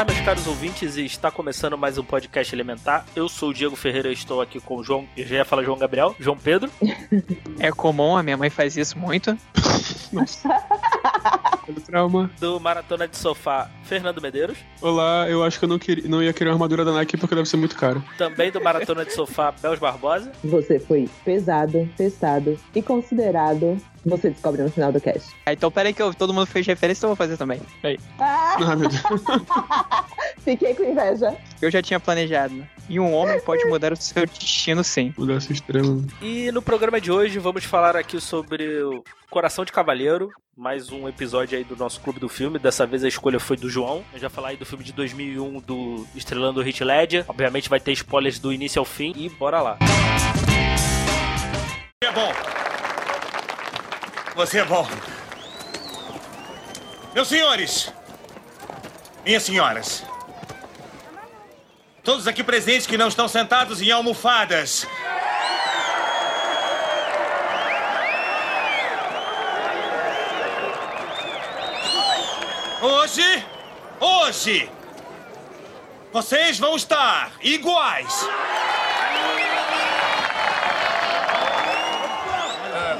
Elementar, meus caros ouvintes, e está começando mais um podcast Elementar. Eu sou o Diego Ferreira e estou aqui com o João. Eu já ia falar João Gabriel, João Pedro. É comum, a minha mãe faz isso muito. Pelo trauma. Do Maratona de Sofá, Fernando Medeiros. Olá, eu acho que eu não, queria, não ia querer uma armadura da Nike porque deve ser muito caro. Também do Maratona de Sofá, Belos Barbosa. Você foi pesado, testado e considerado. Você descobre no final do cast. Ah, então peraí que eu- todo mundo fez referência, então eu vou fazer também. Aí. Ah, Ah, meu Deus. fiquei com inveja. Eu já tinha planejado. E um homem pode mudar o seu destino sim. Mudança extrema. E no programa de hoje vamos falar aqui sobre o Coração de Cavaleiro. Mais um episódio aí do nosso clube do filme. Dessa vez a escolha foi do João. Eu já falar aí do filme de 2001 do Estrelando o Hit Ledger. Obviamente vai ter spoilers do início ao fim. E bora lá. É bom. Você é bom. Meus senhores, minhas senhoras, todos aqui presentes que não estão sentados em almofadas. Hoje, hoje, vocês vão estar iguais.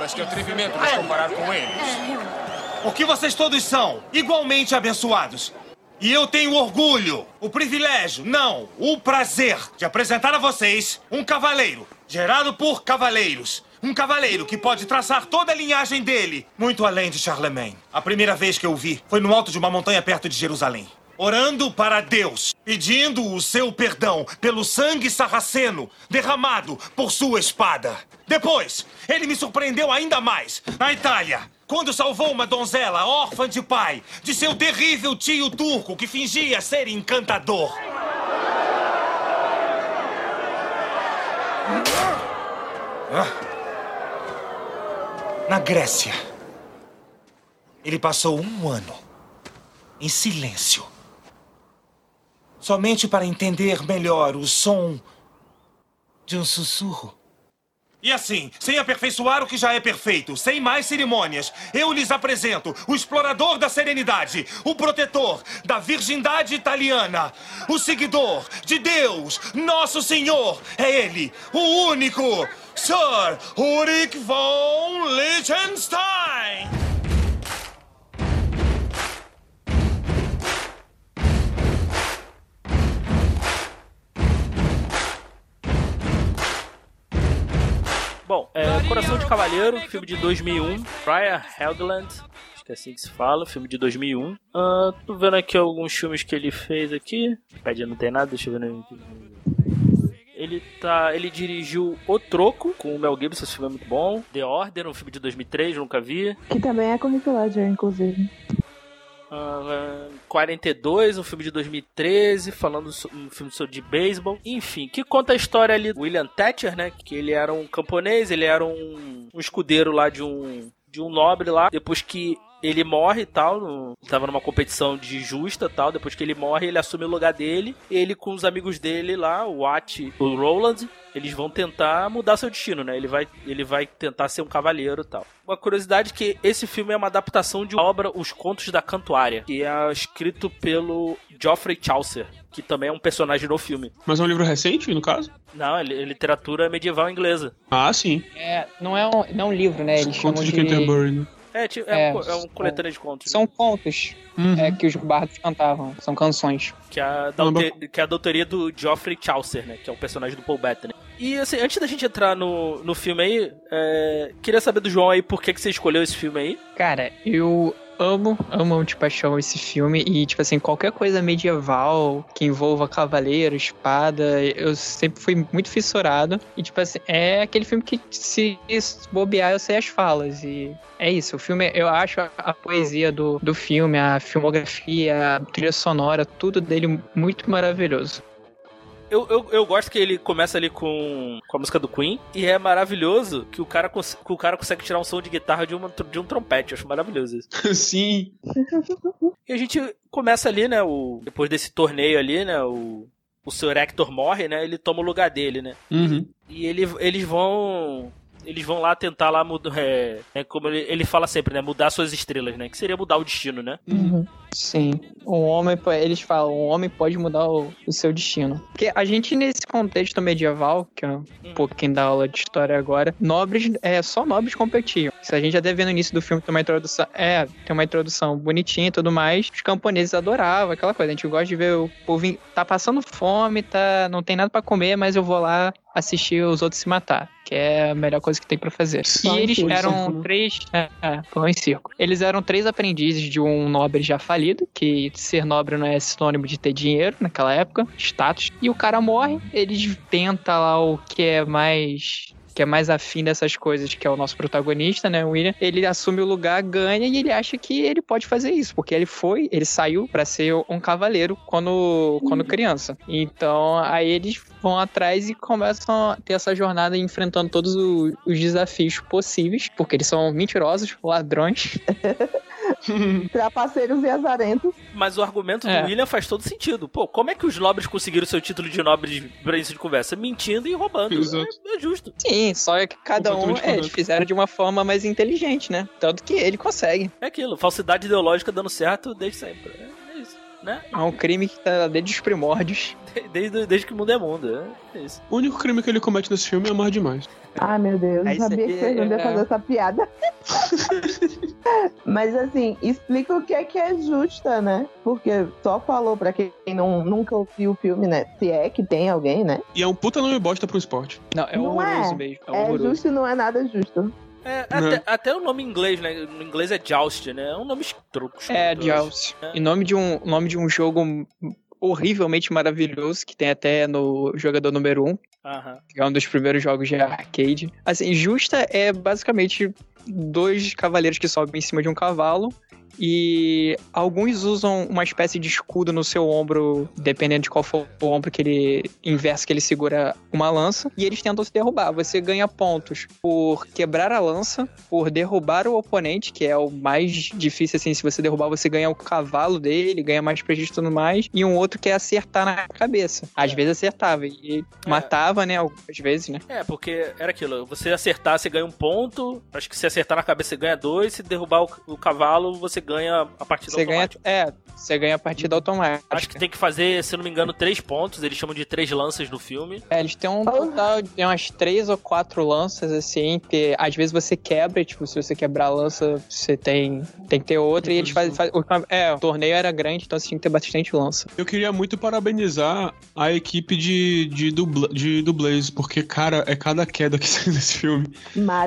Mas que atrevimento nos comparar com eles. Porque vocês todos são igualmente abençoados. E eu tenho orgulho, o privilégio, não, o prazer de apresentar a vocês um cavaleiro, gerado por cavaleiros. Um cavaleiro que pode traçar toda a linhagem dele, muito além de Charlemagne. A primeira vez que eu o vi foi no alto de uma montanha perto de Jerusalém. Orando para Deus, pedindo o seu perdão pelo sangue sarraceno derramado por sua espada. Depois, ele me surpreendeu ainda mais na Itália, quando salvou uma donzela órfã de pai de seu terrível tio turco que fingia ser encantador. Na Grécia, ele passou um ano em silêncio. Somente para entender melhor o som de um sussurro. E assim, sem aperfeiçoar o que já é perfeito, sem mais cerimônias, eu lhes apresento o explorador da serenidade, o protetor da virgindade italiana, o seguidor de Deus, nosso Senhor. É ele, o único, Sir Ulrich von Liechtenstein. Bom, é, Coração de Cavaleiro, filme de 2001, Brian Helgeland, acho que é assim que se fala, filme de 2001. Ah, tô vendo aqui alguns filmes que ele fez aqui. Cadê? Não tem nada, deixa eu ver. no- Ele tá, ele dirigiu O Troco com o Mel Gibson, esse filme é muito bom. The Order, um filme de 2003, nunca vi. Que também é com Heath Ledger, inclusive. Ah, 42, um filme de 2013, falando um filme sobre de beisebol. Enfim, que conta a história ali do William Thatcher, né? Que ele era um camponês, ele era um, um escudeiro lá de um de um nobre lá. Depois que ele morre e tal, no, tava numa competição de justa e tal. Depois que ele morre, ele assume o lugar dele. Ele com os amigos dele lá, o Watt, o Roland, eles vão tentar mudar seu destino, né? Ele vai, ele vai tentar ser um cavaleiro e tal. Uma curiosidade é que esse filme é uma adaptação de uma obra Os Contos da Cantuária, que é escrito pelo Geoffrey Chaucer, que também é um personagem no filme. Mas é um livro recente, no caso? Não, é li- literatura medieval inglesa. Ah, sim. É, não é um, não é um livro, né? Eles Contos de de... Canterbury, né? É, ti- é, É, um, co- é um coletânea de contos. São contos Uhum. é, que os bardos cantavam. São canções. Que é, a da, que é a doutoria do Geoffrey Chaucer, né? Que é o personagem do Paul Bettany. E assim, antes da gente entrar no, no filme aí, é, queria saber do João aí por que, que você escolheu esse filme aí. Cara, eu amo, amo de paixão esse filme. E, tipo assim, qualquer coisa medieval que envolva cavaleiro, espada, eu sempre fui muito fissurado. E, tipo assim, é aquele filme que se bobear eu sei as falas. E é isso. O filme, eu acho a, a poesia do, do filme, a filmografia, a trilha sonora, tudo dele muito maravilhoso. Eu, eu, eu gosto que ele começa ali com, com a música do Queen e é maravilhoso que o cara, cons- que o cara consegue tirar um som de guitarra de, uma, de um trompete. Eu acho maravilhoso isso. Sim. E a gente começa ali, né? O, depois desse torneio ali, né? O, o Sr. Hector morre, né? Ele toma o lugar dele, né? Uhum. E ele, eles vão. Eles vão lá tentar lá mudar. É, é como ele, ele fala sempre, né? Mudar suas estrelas, né? Que seria mudar o destino, né? Sim. Um homem, eles falam, um homem pode mudar o, o seu destino. Porque a gente, nesse contexto medieval, que é um pouquinho da aula de história agora, nobres, é, só nobres competiam. Se a gente já deve ver no início do filme, tem uma introdução, é, tem uma introdução bonitinha e tudo mais. Os camponeses adoravam aquela coisa. A gente gosta de ver o povo, tá passando fome, tá, não tem nada pra comer, mas eu vou lá assistir os outros se matar, que é a melhor coisa que tem pra fazer. Só e eles circo, eram né? três, é, é, pão em circo. Eles eram três aprendizes de um nobre já falido, que ser nobre não é sinônimo de ter dinheiro naquela época, status. E o cara morre, eles tentam lá o que é mais que é mais afim dessas coisas, que é o nosso protagonista, né, o William, ele assume o lugar, ganha e ele acha que ele pode fazer isso, porque ele foi, ele saiu pra ser um cavaleiro quando, quando criança. Então, aí eles vão atrás e começam a ter essa jornada enfrentando todos o- os desafios possíveis, porque eles são mentirosos, ladrões. Trapaceiros e azarentos. Mas o argumento É. do William faz todo sentido. Pô, como é que os nobres conseguiram seu título de nobre pra início de conversa? Mentindo e roubando. É, é justo. Sim, só que cada um é, eles fizeram de uma forma mais inteligente, né? Tanto que ele consegue. É aquilo. Falsidade ideológica dando certo desde sempre. É, é. Né? É um crime que tá desde os primórdios. Desde, desde que o mundo é mundo. É, é isso. O único crime que ele comete nesse filme é amar demais. Ai, meu Deus, Aí eu sabia que vocês não iam é. fazer essa piada. Mas assim, explica o que é que é justa, né? Porque só falou pra quem não, nunca ouviu o filme, né? Se é que tem alguém, né? E é um puta nome bosta pro esporte. Não, é Não horroroso é. mesmo. É, É horroroso. justo e não é nada justo. É, Uhum. até, até o nome em inglês, né? No inglês é Joust, né? É um nome escroto. É. Joust. É. Em nome de um nome de um jogo horrivelmente maravilhoso que tem até no jogador número 1, Aham. que é um dos primeiros jogos de arcade. Assim, justa é basicamente dois cavaleiros que sobem em cima de um cavalo e alguns usam uma espécie de escudo no seu ombro, dependendo de qual for o ombro que ele inverso que ele segura uma lança, e eles tentam se derrubar. Você ganha pontos por quebrar a lança, por derrubar o oponente, que é o mais difícil assim, se você derrubar você ganha o cavalo dele, ganha mais prestígio e tudo mais, e um outro que é acertar na cabeça. Às É. vezes acertava e matava, né, algumas vezes, né? É, porque era aquilo. Você acertar, você ganha um ponto. Acho que se acertar na cabeça, você ganha dois. Se derrubar o, o cavalo, você ganha a partida Você ganha, automática. é, você ganha a partida automática. Acho que tem que fazer, se não me engano, três pontos. Eles chamam de três lanças no filme. É, eles têm um total de umas três ou quatro lanças, assim, que às vezes você quebra, e, tipo, se você quebrar a lança, você tem, tem que ter outra, e eles fazem. o- é, o torneio era grande, então você tinha que ter bastante lança. Eu queria muito parabenizar a equipe de, de, dubla, de dublês, porque, cara, é cada queda que sai nesse filme.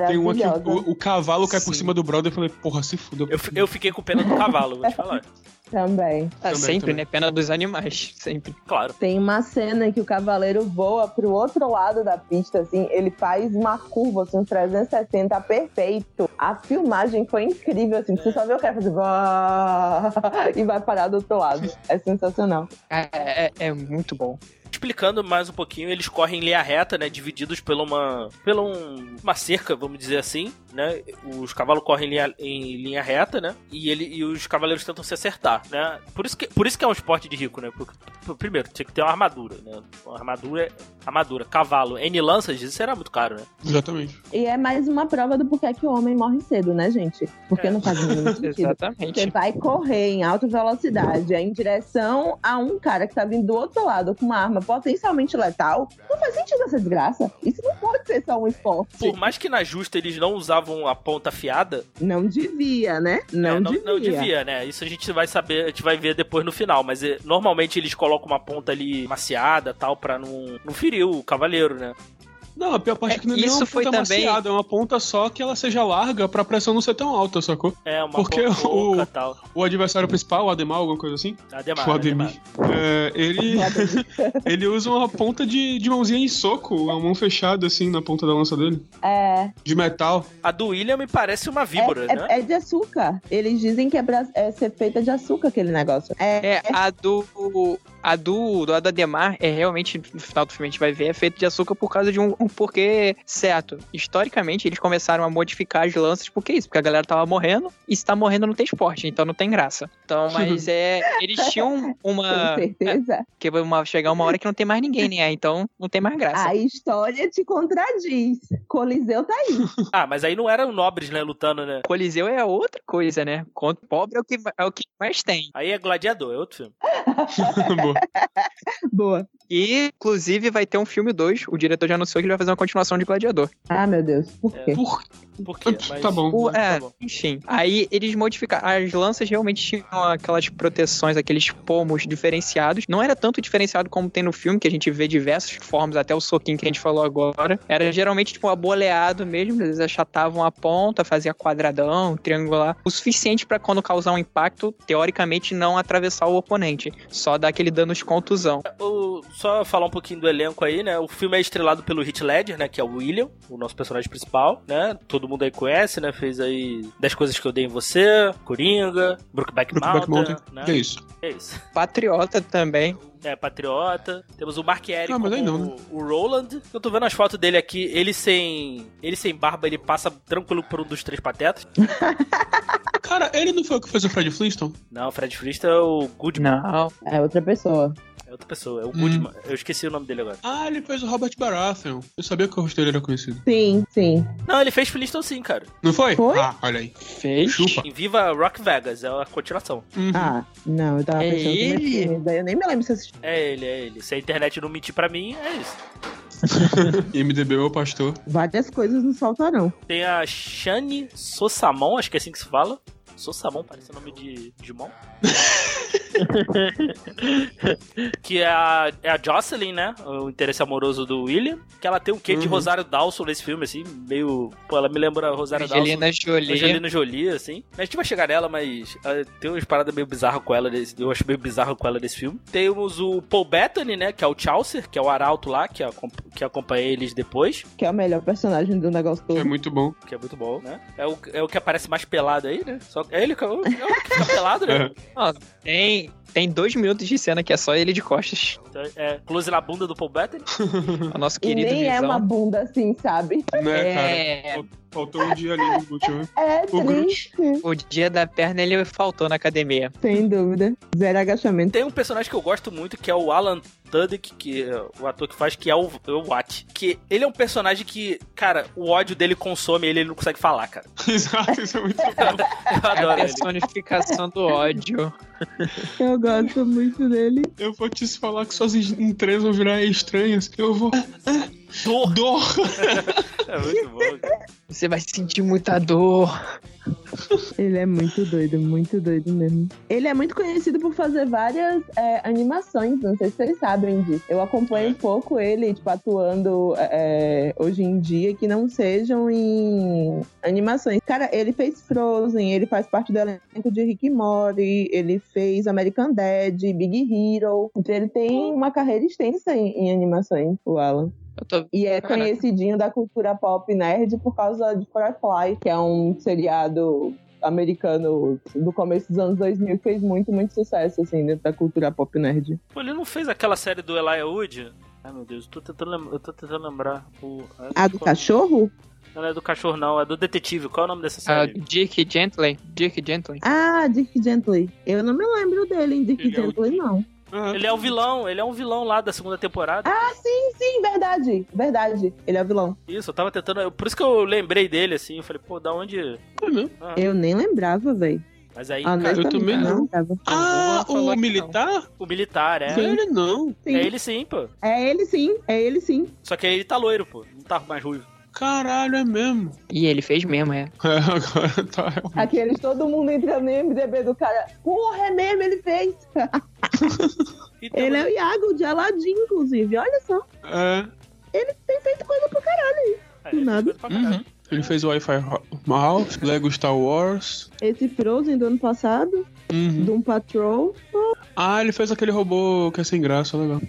Tem uma que o, o cavalo cai por Sim. cima do brother e eu falei, porra, se fudeu. Eu, eu fiquei com pena do cavalo, vou te falar. Também. Ah, Também, sempre, também. né? Pena dos animais, sempre. Claro. Tem uma cena que o cavaleiro voa pro outro lado da pista, assim, ele faz uma curva, assim, um 360 perfeito. A filmagem foi incrível, assim, você só vê o cara fazer e vai parar do outro lado. É sensacional. É, é- é muito bom. Explicando mais um pouquinho, eles correm em linha reta, né? Divididos por uma, pela um- uma cerca, vamos dizer assim, né? Os cavalos correm em linha, em linha reta, né? E, ele, e os cavaleiros tentam se acertar, né? Por isso que, por isso que é um esporte de rico, né? Porque, pr- primeiro, tinha que ter uma armadura, né? Uma armadura, armadura, cavalo, N lanças, isso era muito caro, né? Exatamente. E é mais uma prova do porquê que o homem morre cedo, né, gente? Porque É. não faz mínimo sentido. Você Exatamente. vai correr em alta velocidade em direção a um cara que tá vindo do outro lado com uma arma potencialmente letal. Não faz sentido essa desgraça. Isso não pode ser só um esporte. Por mais que na justa eles não usavam a ponta afiada, Não devia, né? Não, É, não, devia. não devia, né? Isso a gente vai saber, a gente vai ver depois no final. Mas é, normalmente eles colocam uma ponta ali maciada tal, pra não, não ferir o cavaleiro, né? Não, a pior parte é, que não é isso uma foi ponta também... maciada, é uma ponta só que ela seja larga pra pressão não ser tão alta, sacou? É, uma Porque o, tal. o adversário principal, o Ademar, alguma coisa assim, Ademar, o Ademir, é, ele, ele usa uma ponta de, de mãozinha em soco, uma mão fechada assim na ponta da lança dele, É, de metal. A do William me parece uma víbora, é, né? é, é de açúcar. Eles dizem que é pra é ser feita de açúcar aquele negócio. É, É, a do. A do, do Ademar é realmente, no final do filme a gente vai ver, é feito de açúcar por causa de um, um porquê certo. Historicamente, eles começaram a modificar as lanças, por que isso? Porque a galera tava morrendo, e se tá morrendo não tem esporte, então não tem graça. Então, mas é. Eles tinham uma. com certeza. Que vai uma- chegar uma hora que não tem mais ninguém, né? Então não tem mais graça. A história te contradiz. Coliseu tá aí. Ah, mas aí não eram nobres, né, lutando, né? Coliseu é outra coisa, né? Contra pobre é o que, é o que mais tem. Aí é Gladiador, é outro filme. Boa. E, inclusive, vai ter um filme 2. O diretor já anunciou que ele vai fazer uma continuação de Gladiador. Ah, meu Deus. Por quê? Por... Por quê? Tá bom. O- Tá é, bom. enfim. Aí eles modificaram. As lanças realmente tinham aquelas proteções, aqueles pomos diferenciados. Não era tanto diferenciado como tem no filme, que a gente vê diversas formas, até o soquinho que a gente falou agora. Era geralmente tipo aboleado mesmo. Eles achatavam a ponta, fazia quadradão, triangular. O suficiente pra quando causar um impacto, teoricamente, não atravessar o oponente. Só dar aquele dano de contusão. O- só falar um pouquinho do elenco aí, né? O filme é estrelado pelo Heath Ledger, né? Que é o William, o nosso personagem principal, né? Todo mundo aí conhece, né? Fez aí 10 coisas que eu dei em você, Coringa, Brookback Mountain, Mountain. né? Que é isso? É isso. Patriota também. É, Patriota. Temos o Mark Eric Ah, como não, né? o Roland. Eu tô vendo as fotos dele aqui. Ele sem. Ele sem barba, ele passa tranquilo por um dos três patetas. Cara, ele não foi o que fez o Fred Flintstone? Não, o Fred Flintstone é o Goodman. Não. É outra pessoa. É outra pessoa, é o Hum. Goodman. Eu esqueci o nome dele agora. Ah, ele fez o Robert Baratheon. Eu sabia que o rosto dele era conhecido. Sim, sim. Não, ele fez Flintstone sim, cara. Não foi? Foi? Ah, olha aí. Fez. Chupa. Em Viva Rock Vegas, é a continuação. Uhum. Ah, não, eu tava É pensando que ele? filme, daí eu nem me lembro se assisti. É ele, é ele. Se a internet não mentir pra mim, é isso. IMDB, meu pastor. Várias coisas não faltarão. Tem a Shani Sossamon, acho que é assim que se fala. Sossamon, parece nome de Digimon. que é a, é a Jocelyn, né? O interesse amoroso do William. Que ela tem um quê de Uhum. Rosário Dawson nesse filme, assim, meio. Pô, ela me lembra Rosário Angelina Dawson. Jolie. Angelina Jolie, assim. A gente vai chegar nela, mas ah, tem umas paradas meio bizarras com ela. Desse, eu acho meio bizarro com ela nesse filme. Temos o Paul Bettany, né? Que é o Chaucer, que é o arauto lá, que, que acompanha eles depois. Que é o melhor personagem do negócio todo. É muito bom. Que é muito bom, né? É o, é o que aparece mais pelado aí, né? Só, é ele que é o, é o que fica pelado, né? É. Tem, me. Tem dois minutos de cena que é só ele de costas. Então, é close na bunda do Paul Bettany. O nosso E querido nem é Visão. uma bunda assim, sabe? Né, cara? É, Faltou um dia ali no Gucci, né? É O Groot. triste, o dia da perna ele faltou na academia. sem dúvida. Zero agachamento. Tem um personagem que eu gosto muito, que é o Alan Tudyk, que é o ator que faz, que é o, é o Watt. Que ele é um personagem que, cara, o ódio dele consome ele, ele não consegue falar, cara. Exato, isso é muito bom. Eu É a adoro ele. personificação do ódio. Eu gosto muito dele. Eu vou te falar que suas entranhas vão virar estranhas. Eu vou. Dor. Dor! É muito bom, cara. Você vai sentir muita dor. Ele é muito doido, muito doido mesmo. Ele é muito conhecido por fazer várias é, animações, não sei se vocês sabem disso. Eu acompanho um pouco ele, tipo, atuando é, hoje em dia, que não sejam em animações. Cara, ele fez Frozen, ele faz parte do elenco de Rick Morty, ele fez American Dad, Big Hero. Então ele tem uma carreira extensa em, em animações, o Alan. Tô... E é Caraca. conhecidinho da cultura pop nerd por causa de Firefly, que é um seriado americano do começo dos anos 2000 que fez muito, muito sucesso, assim, dentro da cultura pop nerd. Pô, ele não fez aquela série do Elijah Wood? Ai, meu Deus, eu tô tentando, lem- eu tô tentando lembrar. O, A do cachorro? Não é do cachorro, não, é do detetive. Qual é o nome dessa Ah, série? Dick Gently. Dick Gently. Ah, Dick Gently. Eu não me lembro dele em Dick Ele é o- Gently, não. Ah, Ele é o vilão, ele é um vilão lá da segunda temporada. Ah, sim, sim, verdade. Verdade. Ele é o vilão. Isso, eu tava tentando. Por isso que eu lembrei dele, assim. Eu falei, pô, da onde. é mesmo. Ah, Eu nem lembrava, velho. mas aí, Ah, cara, eu também não. Ah, Não o militar? o militar, é. Sim. Ele não. Sim. É ele sim, pô. É ele sim, é ele sim. Só que aí ele tá loiro, pô. Não tá mais ruivo. Caralho, é mesmo. E ele fez mesmo, é. É, agora tá. Aqueles, todo mundo entra no MDB do cara. Porra, é mesmo, ele fez. E temos, Ele é o Iago de Aladdin, inclusive. Olha só. É. ele tem feito coisa pra caralho aí. É, Do ele nada. Uhum. Ele fez o Wi-Fi Mouse, Lego Star Wars. Esse Frozen do ano passado, Uhum. Doom Patrol. Ah, ele fez aquele robô que é sem graça, legal.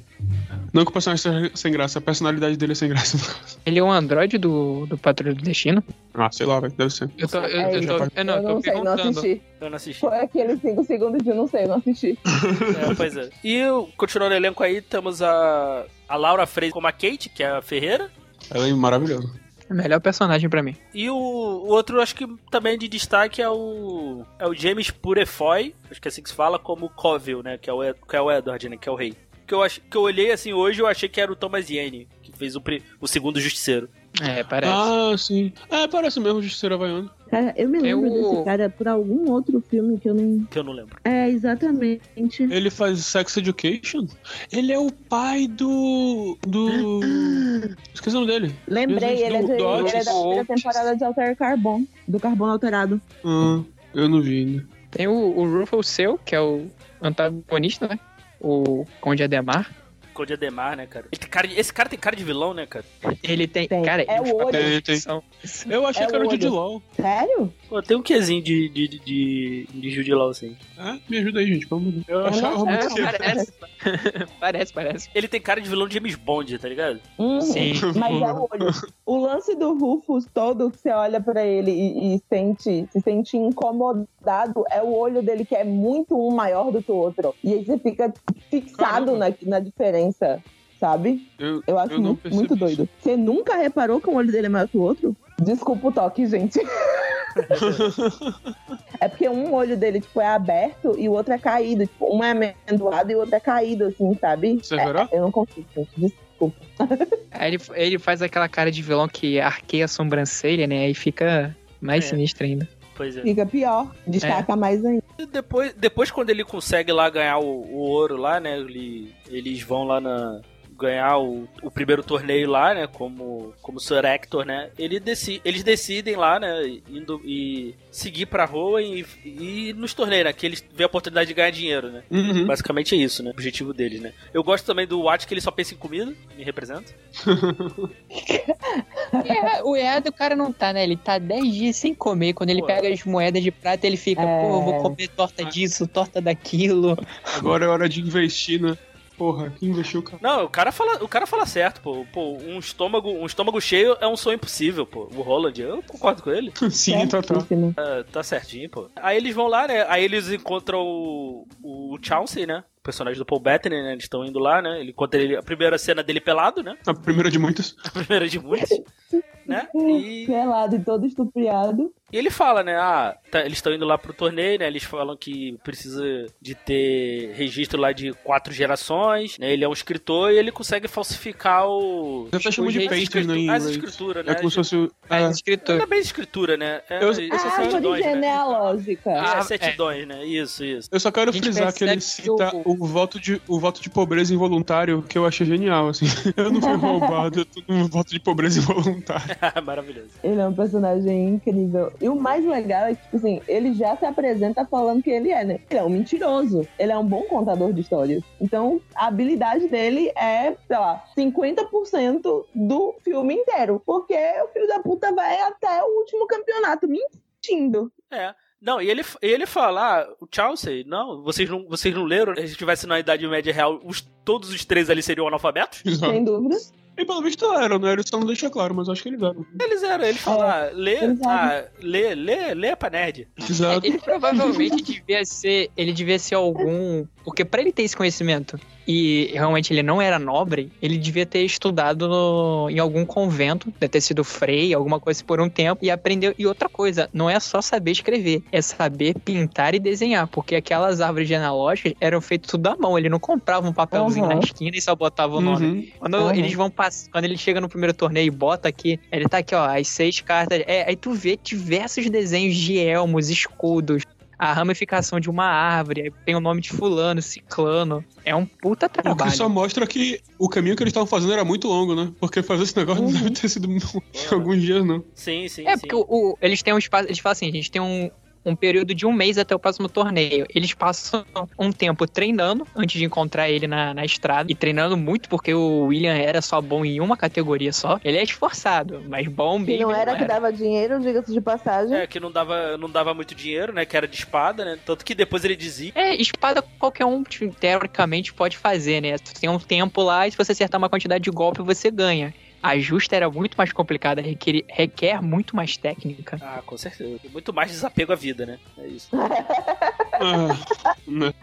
Não que o personagem seja sem graça, a personalidade dele é sem graça. Ele é um androide do, do Patrulha do Destino? Ah, sei lá, velho, deve ser. Eu tô, eu, É eu tô, eu não, eu eu tô não sei, não assisti. Eu não assisti. Foi aqueles 5 segundos de não sei, eu não assisti. É, pois é. E continuando o elenco aí, temos a, a Laura Freire como a Kate, que é a Ferreira. Ela é maravilhosa. É o melhor personagem pra mim. E o, o outro, acho que também de destaque é o. É o James Purefoy, acho que é assim que se fala, como Coville, né? Que é o, Ed- que é o Edward, né? Que é o rei. Que eu, ach, que eu olhei assim hoje, eu achei que era o Thomas Yane, que fez o, pri- o segundo Justiceiro. É, parece. Ah, sim. É, parece mesmo Justiceiro Havaiano. Cara, eu me lembro Eu- desse cara por algum outro filme que eu não. Que eu não lembro. É, exatamente. Ele faz Sex Education? Ele é o pai do. do. Esqueci o nome dele. Lembrei, Jesus, ele é, do- de, do ele é da primeira temporada de Alter Carbon, do Carbono Alterado. Ah, eu não vi ainda. Tem o, o Rufus Seu, que é o antagonista, né? O Conde Ademar. Conde Ademar, né, cara? Cara de- esse cara tem cara de vilão, né, cara? Ele tem. Tem. Cara, É o olho. Eu achei É que era o. Law. Sério? Pô, tem um quesinho de, de, de, de, de Jude Law, assim. É, me ajuda aí, gente, pelo amor de Deus. Eu achava não- muito É, parece. parece, parece. Ele tem cara de vilão de James Bond, tá ligado? Hum, Sim. Mas é o olho. O lance do Rufus todo, que você olha pra ele e, e sente, se sente incomodado, é o olho dele que é muito um maior do que o outro. E aí você fica fixado na, na diferença, sabe? Eu, Eu acho eu muito, muito isso. doido. Você nunca reparou que o olho dele é maior que o outro? Desculpa o toque, gente. é porque um olho dele, tipo, é aberto e o outro é caído. Tipo, um é amendoado e o outro é caído, assim, sabe? Você verá? Eu não consigo, gente. Desculpa. Ele, ele faz aquela cara de vilão que arqueia a sobrancelha, né? Aí fica mais É. sinistro ainda. Pois é. Fica pior. Destaca mais ainda. E depois, depois quando ele consegue lá ganhar o, o ouro lá, né? Ele, eles vão lá na ganhar o, o primeiro torneio lá, né? Como como Sir Hector, né? Ele deci, eles decidem lá, né? Indo e seguir pra rua e, e nos torneios, né? Que eles vê a oportunidade de ganhar dinheiro, né? Uhum. Basicamente é isso, né? O objetivo deles, né? Eu gosto também do Watt que ele só pensa em comida, me representa. É, o errado o cara não tá, né? Ele tá 10 dias sem comer. Quando ele Pô. pega as moedas de prata, ele fica, É. pô, eu vou comer torta disso, torta daquilo. Agora é hora de investir, né? Porra, quem investiu, cara? Não, o cara fala, o cara fala certo, pô. Pô, um estômago, um estômago cheio é um sonho impossível, pô. O Roland, eu concordo com ele. Sim, tá, tá. Certíssimo. É, tá certinho, pô. Aí eles vão lá, né? Aí eles encontram o, o Chauncey, né? O personagem do Paul Bettany, né? Eles estão indo lá, né? Ele encontra ele, a primeira cena dele pelado, né? A primeira de muitas. A primeira de muitas, né? E, Pelado e todo estupriado. e ele fala, né? Ah, tá- eles estão indo lá pro torneio, né? Eles falam que precisa de ter registro lá de quatro gerações, né? Ele é um escritor e ele consegue falsificar o... Eu até chamo de escritu- né, em As inglês. escrituras, né? É como se fosse. É, É, escritor. Não é bem escritura, né? É, Eu- isso eu é árvore certidões, né? genealógica. Ah, Ah, certidões, né? Isso, isso. Eu só quero frisar que ele cita que o... voto de, o voto de pobreza involuntário, que eu achei genial, assim. Eu não fui roubado, eu tô num voto de pobreza involuntário. Maravilhoso. Ele é um personagem incrível. E o mais legal é que, tipo assim, ele já se apresenta falando que ele é, né? Ele é um mentiroso. Ele é um bom contador de histórias. Então, a habilidade dele é, sei lá, 50% do filme inteiro. Porque o filho da puta vai até o último campeonato mentindo. É. Não, e ele, ele fala, ah, o Chelsea, não, vocês não, vocês não leram? Se a gente tivesse na Idade Média Real, os, todos os três ali seriam analfabetos? Exato. Sem dúvida. E pelo visto eram, né? Ele só não deixa claro, mas acho que eles eram. Eles eram, eles falam, ah, lê, eles eram. ah, lê, lê, lê pra nerd. Exato. Ele provavelmente devia ser. Ele devia ser algum. Porque pra ele ter esse conhecimento e realmente ele não era nobre, ele devia ter estudado no- em algum convento, deve ter sido frei, alguma coisa por um tempo, e aprendeu. E outra coisa, não é só saber escrever, é saber pintar e desenhar, porque aquelas árvores genealógicas eram feitas tudo à mão. Ele não comprava um papelzinho Uhum. na esquina e só botava o nome. Uhum. Quando Uhum. eles vão pass... quando ele chega no primeiro torneio e bota aqui, ele tá aqui, ó, as seis cartas. É, aí tu vê diversos desenhos de elmos, escudos, a ramificação de uma árvore, aí tem o nome de fulano, ciclano. É um puta O que trabalho. só mostra que o caminho que eles estavam fazendo era muito longo, né? Porque fazer esse negócio não deve ter sido em alguns dias, não. Sim, sim, É, sim. porque o, o- eles têm um espaço. Eles falam assim: a gente tem um, um período de um mês até o próximo torneio. Eles passam um tempo treinando antes de encontrar ele na, na estrada. E treinando muito, porque o William era só bom em uma categoria só. Ele é esforçado, mas bom bem. não era que dava dinheiro, diga-se de passagem. É, que não dava, não dava muito dinheiro, né? Que era de espada, né? Tanto que depois ele dizia. É, espada qualquer um, tipo, teoricamente, pode fazer, né? Tu tem um tempo lá e se você acertar uma quantidade de golpe, você ganha. A justa era muito mais complicada, requer, requer muito mais técnica. Ah, com certeza. E muito mais desapego à vida, né? É isso. Ah, né?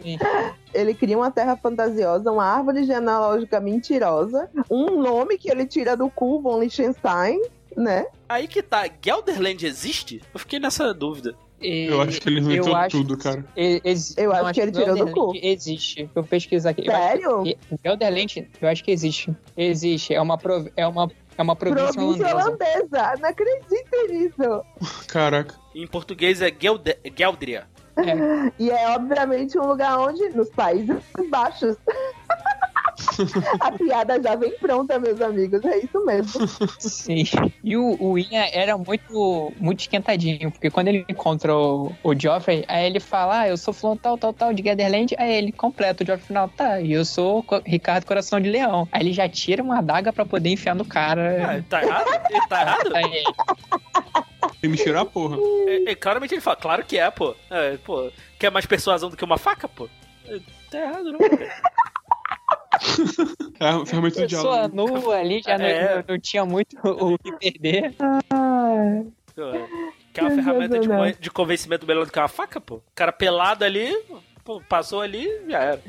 Ele cria uma terra fantasiosa, uma árvore genealógica mentirosa, um nome que ele tira do cu, von Liechtenstein, né? Aí que tá, Gelderland existe? Eu fiquei nessa dúvida. Eu acho que ele inventou eu acho- tudo, cara. E- ex- Eu não, acho que ele tirou do Gelderland Existe. Eu pesquiso aqui. Acho Sério? Gelderland, eu acho que existe. Existe. É uma, prov- é uma, é uma província, Província holandesa. holandesa. Não acredito nisso. Caraca. Em português é Gelde Geldria. E é obviamente um lugar onde? Nos Países Baixos. A piada já vem pronta, meus amigos. É isso mesmo. Sim. E o, o Ian era muito, muito esquentadinho, porque quando ele encontra o, o Joffrey, aí ele fala, ah, eu sou fulano tal, tal, tal, de Gatherland. Aí ele completa o Joffrey final, tá, e eu sou Ricardo Coração de Leão. Aí ele já tira uma adaga pra poder enfiar no cara. Ah, tá errado? Ele tá errado? Aí, Tem me tirar, porra. É, é, claramente ele fala, claro que é, pô. É, pô, quer mais persuasão do que uma faca, pô? É, Tá errado, não. cara. É ferramenta do pessoa diálogo. nua ali, já não- É. não, não tinha muito o que perder. Pô, Quer uma ferramenta de, de convencimento melhor do que uma faca, pô? O cara pelado ali, pô, passou ali, já era.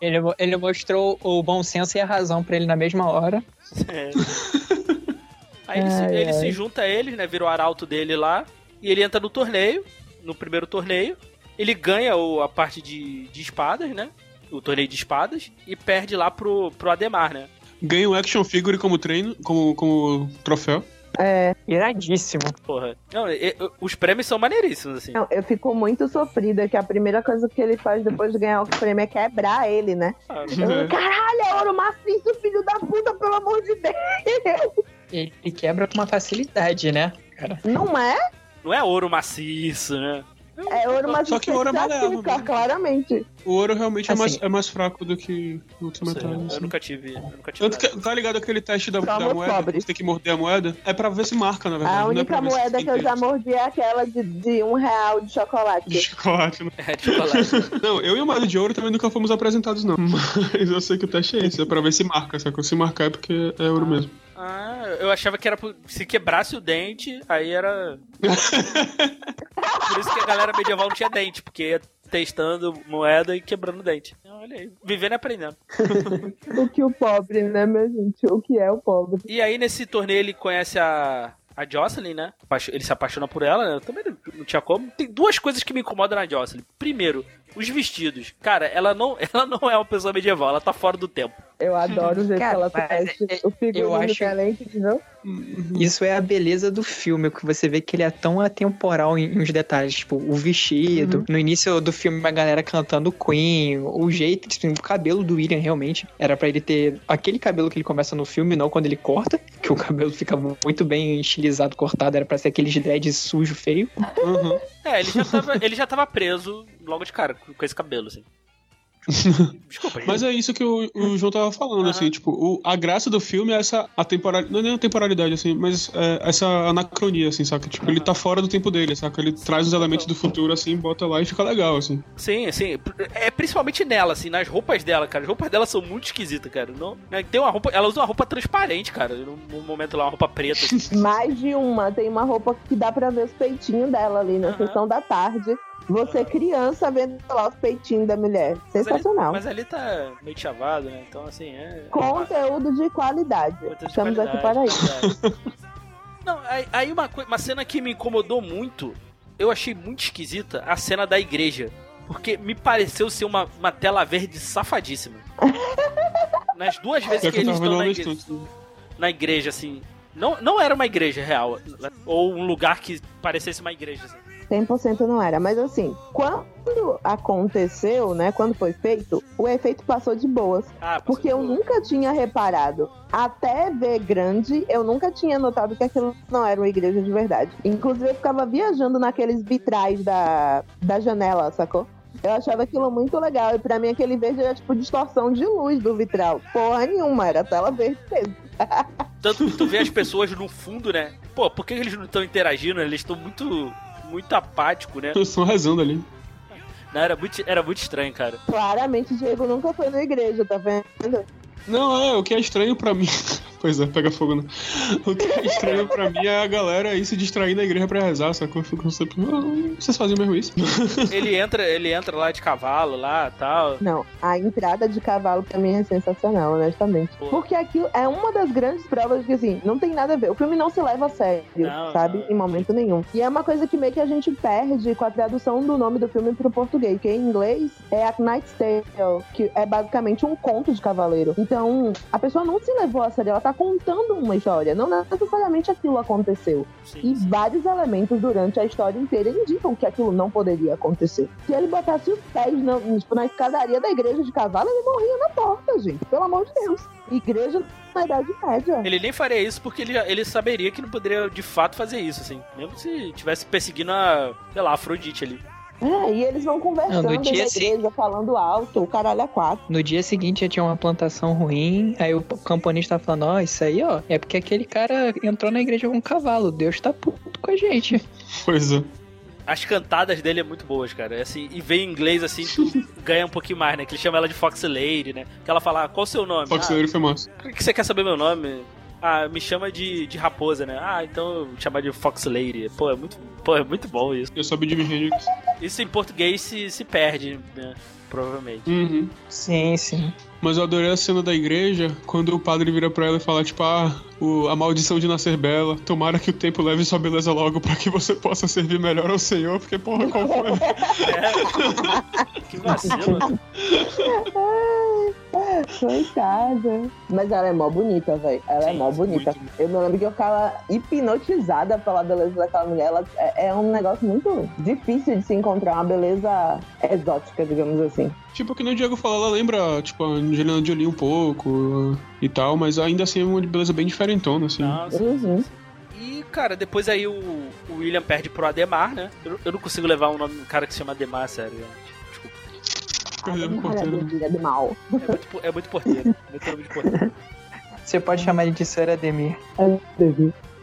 Ele, mo- ele mostrou o bom senso e a razão pra ele na mesma hora. É. Aí ele, se, Ai, ele ai. se junta a eles, né? Vira o arauto dele lá. E ele entra no torneio, no primeiro torneio. Ele ganha o, a parte de, de espadas, né? O torneio de espadas. E perde lá pro, pro Ademar, né? Ganha um action figure como treino, como, como troféu. É, Iradíssimo. Porra. Não, e- e- os prêmios são maneiríssimos, assim. não, eu fico muito sofrida que a primeira coisa que ele faz depois de ganhar o prêmio é quebrar ele, né? Ah, Eu, Caralho, é ouro maciço, filho da puta, pelo amor de Deus. Ele quebra com uma facilidade, né? Cara. Não é? Não é ouro maciço, né? É ouro maciço. Só que o ouro é malévolo, específica, né? claramente. O ouro realmente é, Assim. mais, é mais fraco do que outros sei, metais. eu assim. nunca tive. Eu nunca tive Tanto que, tá ligado aquele teste da, da moeda? pobres. Você tem que morder a moeda? É pra ver se marca, na verdade. A é única se moeda que eu já mordi é aquela de, de um real de De chocolate. chocolate, né? É de chocolate. Não, eu e o Mario de Ouro também nunca fomos apresentados, não. Mas eu sei que o teste é esse, é pra ver se marca, só que se marcar é porque é ouro mesmo. Ah, eu achava que era por- se quebrasse o dente, aí era. Por isso que a galera medieval não tinha dente, porque ia testando moeda e quebrando dente. Olha aí, vivendo e aprendendo. O que o pobre, né, minha gente? O que é o pobre? E aí nesse torneio ele conhece a. A Jocelyn, né? Ele se apaixona por ela, né? Eu também não- não tinha como. Tem duas coisas que me incomodam na Jocelyn. Primeiro, os vestidos. Cara, ela não, ela não é uma pessoa medieval, ela tá fora do tempo. Eu adoro o jeito Cara, que ela veste. é- O figurino eu acho- diferente, entendeu? Isso é a beleza do filme, que você vê que ele é tão atemporal em, uns detalhes, tipo, o vestido. No início do filme, a galera cantando Queen, o jeito, assim, o cabelo do William realmente era pra ele ter aquele cabelo que ele começa no filme, não quando ele corta, que o cabelo fica muito bem estilizado, cortado, era pra ser aqueles dreads sujo, feio. Uhum. É, ele já tava, ele já tava preso logo de cara, com esse cabelo, assim. Desculpa, gente. Mas é isso que o, o João tava falando, assim, tipo, o- a graça do filme é essa atemporalidade, não é nem a temporalidade, assim, mas é essa anacronia, assim, saca? Tipo, ele tá fora do tempo dele, saca? Ele traz os elementos do futuro, assim, bota lá e fica legal, assim. Sim, sim. É principalmente nela, assim, nas roupas dela, cara. As roupas dela são muito esquisitas, cara. Não, né, tem uma roupa, ela usa uma roupa transparente, cara. Num momento lá, uma roupa preta. assim. Mais de uma. Tem uma roupa que dá pra ver os peitinhos dela ali na sessão da tarde. Você, criança, vendo lá os peitinhos da mulher. Mas ali- Sensacional. Mas ali tá meio chavado, né? Então, assim, é. Conteúdo de qualidade. Conteúdo de Estamos aqui qualidade, para isso. é. Não, aí, aí uma, uma cena que me incomodou muito, eu achei muito esquisita, a cena da igreja. Porque me pareceu ser uma, uma tela verde safadíssima. Nas duas vezes É que que eles estão na igreja, instante. na igreja, assim. Não, não era uma igreja real. Ou um lugar que parecesse uma igreja, assim. 100% não era. Mas assim, quando aconteceu, né? Quando foi feito, o efeito passou de boas. Ah, Porque eu nunca tinha reparado. Até ver grande, eu nunca tinha notado que aquilo não era uma igreja de verdade. Inclusive, eu ficava viajando naqueles vitrais da, da janela, sacou? Eu achava aquilo muito legal. E pra mim, aquele verde era tipo distorção de luz do vitral. Porra nenhuma, era tela verde mesmo. Tanto que tu vê as pessoas no fundo, né? Pô, por que eles não estão interagindo? Eles estão muito, muito apáticos, né? Eles estão rezando ali. Não, era, muito, era muito estranho, cara. Claramente, o Diego nunca foi na igreja, tá vendo? Não, é, o que é estranho pra mim. Pois é, pega fogo, né? O que é estranho pra mim é a galera aí se distrair na igreja pra rezar, sacou? Eu fico sempre. "Ah, Vocês fazem mesmo isso? Ele entra, ele entra lá de cavalo, lá tal. Não, a entrada de cavalo pra mim é sensacional, honestamente. Pô. Porque aquilo é uma das grandes provas de que, assim, não tem nada a ver. O filme não se leva a sério, Não, sabe? não. Em momento nenhum. E é uma coisa que meio que a gente perde com a tradução do nome do filme pro português, que em inglês é A Knight's Tale, que é basicamente um conto de cavaleiro. Então, a pessoa não se levou a sério, ela tá contando uma história. Não necessariamente aquilo aconteceu. Sim, E sim. vários elementos durante a história inteira indicam que aquilo não poderia acontecer. Se ele botasse os pés na, tipo, na escadaria da igreja de cavalo, ele morria na porta, gente. Pelo amor de Deus. Igreja na Idade Média. Ele nem faria isso porque ele, ele saberia que não poderia de fato fazer isso, assim. Mesmo se tivesse perseguindo a, sei lá, a Afrodite ali. É, e eles vão conversando Não, na no dia igreja, falando alto, o caralho é quatro. No dia seguinte já tinha uma plantação ruim, aí o camponista tá falando, ó, isso aí, ó, é porque aquele cara entrou na igreja com um cavalo, Deus tá puto com a gente. Pois é. As cantadas dele é muito boas, cara. Assim, e vem em inglês assim, tu ganha um pouquinho mais, né? Que ele chama ela de Fox Lady, né? Que ela fala, ah, qual o seu nome? Fox ah, Lady foi massa. por que você quer saber meu nome? Ah, me chama de, de raposa, né? Ah, então eu vou chamar de Fox Lady. Pô, é muito, pô, é muito bom isso. Eu soube Jimi Hendrix. Isso em português se, se perde, né? Provavelmente. Uhum. Sim, sim. Mas eu adorei a cena da igreja quando o padre vira pra ela e fala, tipo, ah, o- a maldição de nascer bela. Tomara que o tempo leve sua beleza logo pra que você possa servir melhor ao Senhor, porque, porra, qual foi? Que vacilo. Coitada. Mas ela é mó bonita, velho. Ela é Sim, mó bonita. Eu me lembro que eu ficava hipnotizada pela beleza daquela mulher. Ela é, é um negócio muito difícil de se encontrar uma beleza exótica, digamos assim. Tipo, que nem o Diego falou, ela lembra, tipo, a Angelina Jolie um pouco e tal, mas ainda assim é uma beleza bem diferentona, assim. Não, sim, Uhum. E, cara, depois aí o, o William perde pro Ademar, né? Eu, eu não consigo levar um nome um cara que se chama Ademar, sério. gente. Desculpa. Perdemos porteiro. de mal. É muito, é muito porteiro. Muito nome de porteiro. Você pode chamar ele de Sr. Ademir.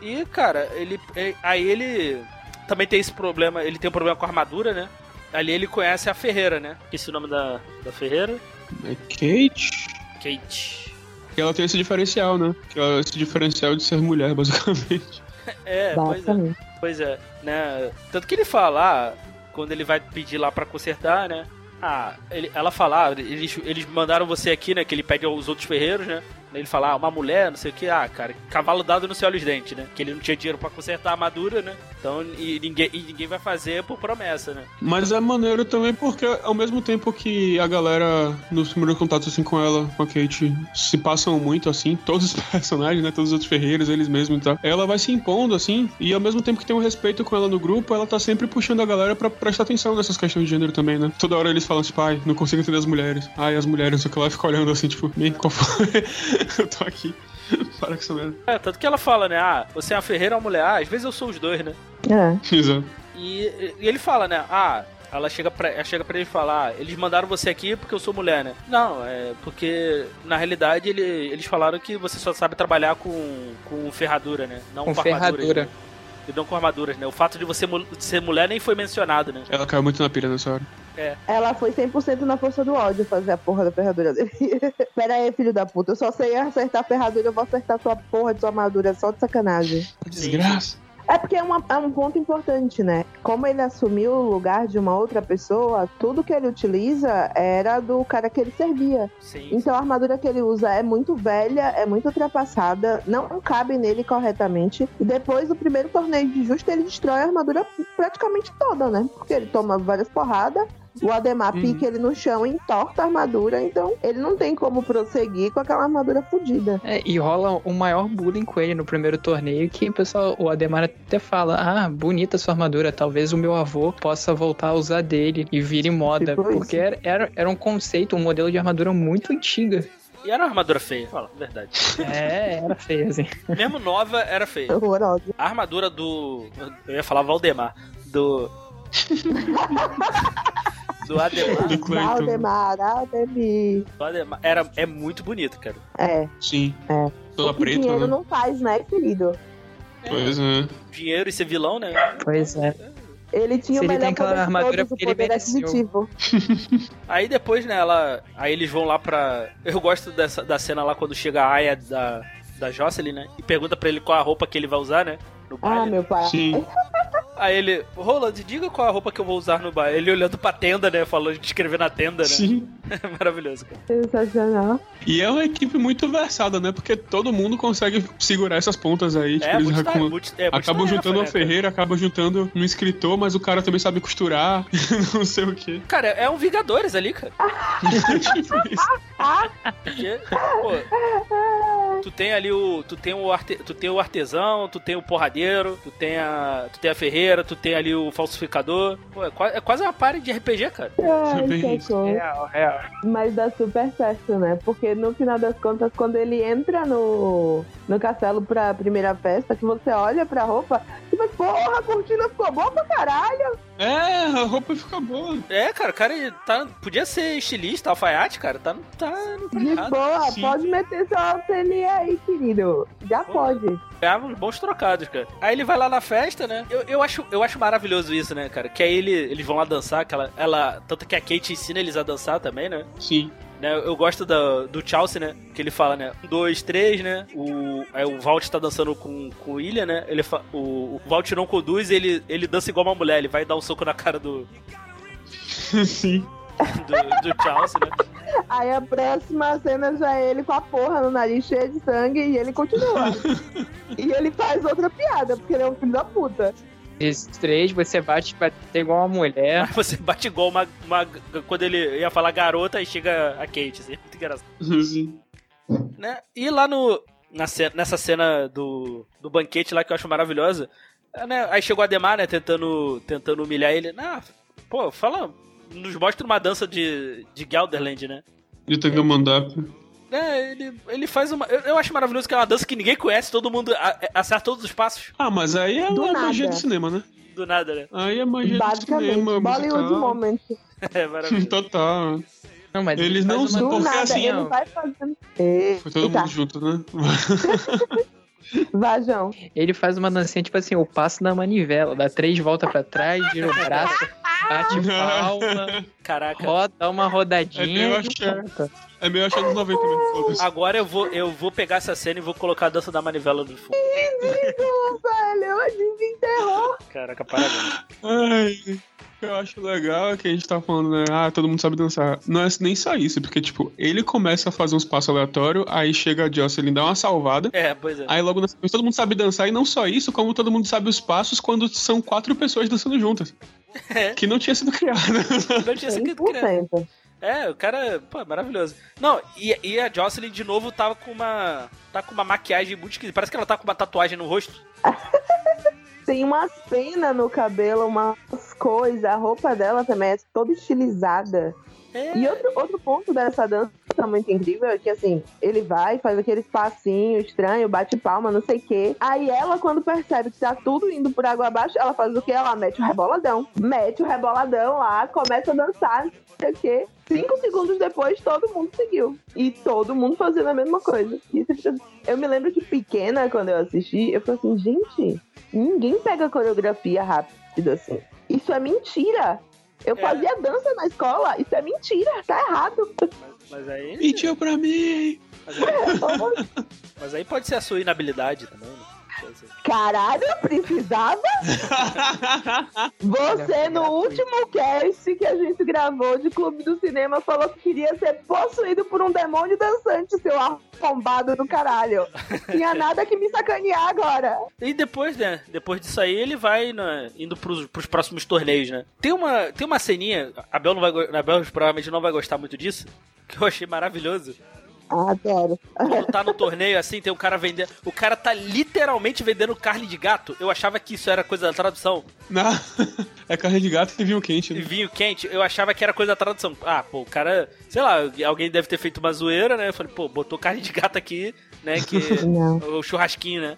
E, cara, ele. é- Aí ele também tem esse problema. Ele tem um problema com a armadura, né? Ali ele conhece a Ferreira, né? Esse é o nome da, da Ferreira. É Kate. Kate. E ela tem esse diferencial, né? Que ela, esse diferencial de ser mulher, basicamente. É, pois é. Pois é, né? Tanto que ele fala, ah, quando ele vai pedir lá pra consertar, né? Ah, ele- ela fala, ah, eles, eles mandaram você aqui, né? Que ele pede aos outros ferreiros, né? Ele fala, ah, uma mulher, não sei o que, ah, cara, cavalo dado no céu olha os dentes, né? Que ele não tinha dinheiro pra consertar a armadura, né? Então, e ninguém, e ninguém vai fazer por promessa, né? Mas é maneiro também porque, ao mesmo tempo que a galera, nos primeiros contatos assim com ela, com a Kate, se passam muito assim, todos os personagens, né? Todos os outros ferreiros, eles mesmos e tal. Ela vai se impondo assim, e ao mesmo tempo que tem um respeito com ela no grupo, ela tá sempre puxando a galera pra prestar atenção nessas questões de gênero também, né? Toda hora eles falam, tipo, ai, não consigo entender as mulheres. Ai, as mulheres, não sei o que lá, fica olhando assim, tipo, bem, qual foi? Eu tô aqui. Para com essa merda. É, tanto que ela fala, né? Ah, você é uma ferreira ou uma mulher? Ah, às vezes eu sou os dois, né? É. Exato. E, e ele fala, né? Ah, ela chega pra, ela chega pra ele falar, ah, eles mandaram você aqui porque eu sou mulher, né? Não, é porque na realidade ele, eles falaram que você só sabe trabalhar com, com ferradura, né? Não Com com, ferradura. né? E não com armaduras, né? O fato de você mu- ser mulher nem foi mencionado, né? Ela caiu muito na pira nessa hora. Ela foi 100% na força do ódio fazer a porra da ferradura dele. Pera aí, filho da puta. Eu só sei acertar a ferradura, eu vou acertar tua porra de sua armadura só de sacanagem. Desgraça. É porque é, uma- é um ponto importante, né? Como ele assumiu o lugar de uma outra pessoa, tudo que ele utiliza era do cara que ele servia. Sim. Então a armadura que ele usa é muito velha, é muito ultrapassada, não cabe nele corretamente. E depois do primeiro torneio de justo, ele destrói a armadura praticamente toda, né? Porque ele toma várias porradas O Ademar Uhum. pica ele no chão e entorta a armadura, então ele não tem como prosseguir com aquela armadura fodida. É, e rola o maior bullying com ele no primeiro torneio, que o pessoal, o Ademar até fala, ah, bonita sua armadura, talvez o meu avô possa voltar a usar dele e vire moda. Tipo porque era, era, era um conceito, um modelo de armadura muito antiga. E era uma armadura feia, fala, verdade. É, era feio, assim. Mesmo nova, era feia. Horrorosa. A armadura do. Eu ia falar Valdemar. Do. do Ademar. Do Clayton. Valdemar, Ademir. do Ademar era, é muito bonito, cara. É, Sim. É. Toda o que preta, dinheiro né? não faz, né, querido? Pois é. Dinheiro e ser vilão, né? Pois é. Ele tinha Se o ele melhor tem aquela armadura porque ele poder mereceu. aquisitivo. Aí depois, né, ela. Aí eles vão lá pra. Eu gosto dessa, da cena lá quando chega a Aya da, da Jocelyn, né? E pergunta pra ele qual a roupa que ele vai usar, né? No Ah, baile. meu pai. Sim. Aí ele, Roland, diga qual a roupa que eu vou usar no baile. Ele olhando pra tenda, né? Falando de escrever na tenda, né? Sim. Maravilhoso, cara. Sensacional. E é uma equipe muito versada, né? Porque todo mundo consegue segurar essas pontas aí. Tipo, É, eles muito, é, Acabam juntando né, uma ferreira, acabam juntando um escritor, mas o cara também sabe costurar, não sei o quê. Cara, é um Vingadores ali, cara. tipo. Porque, pô, tu tem ali o. Tu tem o, arte, tu tem o artesão, tu tem o porradeiro, tu tem a. Tu tem a ferreira, tu tem ali o falsificador. Pô, é, qua- é quase uma party de RPG, cara. Ai, bem isso. socorro. Mas dá super certo, né? Porque no final das contas, quando ele entra no, no castelo pra primeira festa, que você olha pra roupa, você fala, porra, a cortina ficou boa pra caralho. É, a roupa fica boa. É, cara, o cara tá. Podia ser estilista, alfaiate, cara. Tá, tá, não tá De boa, Sim. pode meter seu ateliê aí, querido. Já pode. Ganhava uns bons trocados, cara. Aí ele vai lá na festa, né? Eu, eu, acho, eu acho maravilhoso isso, né, cara? Que aí ele, eles vão lá dançar, que ela, ela. Tanto que a Kate ensina eles a dançar também, né? Sim. né? Eu gosto da- do Chelsea, né? Que ele fala, né? Um, dois, três, né? O, aí o Valt tá dançando com, com o Ilha, né? Ele fa- o, o Valt não conduz, ele, ele dança igual uma mulher. Ele vai dar um soco na cara do, Sim. do, do Chelsea, né? Aí a próxima cena já é ele com a porra no nariz cheio de sangue e ele continua. e ele faz outra piada, porque ele é um filho da puta. Esses três, você bate pra ter igual uma mulher. Você bate igual uma, uma. Quando ele ia falar garota, aí chega a Kate, assim. Muito engraçado. Sim. né? E lá no na nessa cena do, do banquete lá que eu acho maravilhosa, né? Aí chegou a Ademar, né, tentando tentando humilhar ele. Ah, pô, fala, nos mostra uma dança de de Gelderland, né? De Tangamandap. É, ele, ele faz uma. Eu, eu acho maravilhoso que é uma dança que ninguém conhece, todo mundo a- acerta todos os passos Ah, mas aí é Do a magia nada. do cinema, né? do nada, né? Aí é magia do cinema, Bollywood. Moment. É maravilhoso. Total. Não, mas Eles ele não uma porque nada, assim, ele ó. vai fazendo. Foi todo mundo junto, né? Vajão. Ele faz uma dancinha, tipo assim, o passo da manivela. Dá três voltas pra trás, gira o braço, bate palma, Caraca. roda, dá uma rodadinha. É e axé. volta. É meio achado dos 90 mesmo. foda-se. Agora eu vou, eu vou pegar essa cena e vou colocar a dança da manivela no fundo. Ridículo, velho. Eu desenterrou. Caraca, parabéns. Ai, que eu acho legal é que a gente tá falando, né? Ah, todo mundo sabe dançar. Não é nem só isso, porque, tipo, ele começa a fazer uns passos aleatórios, aí chega a Jocelyn, dá uma salvada. É, pois é. Aí logo na sequência todo mundo sabe dançar, e não só isso, como todo mundo sabe os passos quando são quatro pessoas dançando juntas. É. Que não tinha sido criada. Não tinha sido criado. 100%. É, o cara, pô, maravilhoso. Não, e, e a Jocelyn de novo tava com uma. Tá com uma maquiagem muito esquisita. Parece que ela tá com uma tatuagem no rosto. Tem uma pena no cabelo, umas coisas. A roupa dela também é toda estilizada. É. E outro, outro ponto dessa dança muito incrível é que, assim, ele vai, faz aquele passinho estranho, bate palma, não sei o quê. Aí ela, quando percebe que tá tudo indo por água abaixo, ela faz o quê? Ela mete o reboladão. Mete o reboladão lá, começa a dançar, não sei o quê. Cinco segundos depois, todo mundo seguiu. E todo mundo fazendo a mesma coisa. Fica- Eu me lembro de pequena, quando eu assisti, eu falei assim, gente, ninguém pega coreografia rápido assim. Isso é mentira. Eu É. fazia dança na escola, isso é mentira, tá errado. Mas aí. Mentiu pra mim! Mas aí, mas aí pode ser a sua inabilidade também, né? Caralho, precisava? Você, no último cast que a gente gravou de Clube do Cinema, falou que queria ser possuído por um demônio dançante, seu arrombado do caralho. Tinha nada que me sacanear agora. E depois, né? Depois disso aí, ele vai né, indo pros, pros próximos torneios, né? Tem uma, tem uma ceninha, a Bel, não vai, a Bel provavelmente não vai gostar muito disso, que eu achei maravilhoso. Adoro. Quando tá no torneio, assim, tem um cara vendendo. O cara tá literalmente vendendo carne de gato. Eu achava que isso era coisa da tradução. Não, é carne de gato e vinho quente. E Né? vinho quente, eu achava que era coisa da tradução. Ah, pô, o cara, sei lá, alguém deve ter feito uma zoeira, né? Eu falei, pô, botou carne de gato aqui, né? Que Não. o churrasquinho, né?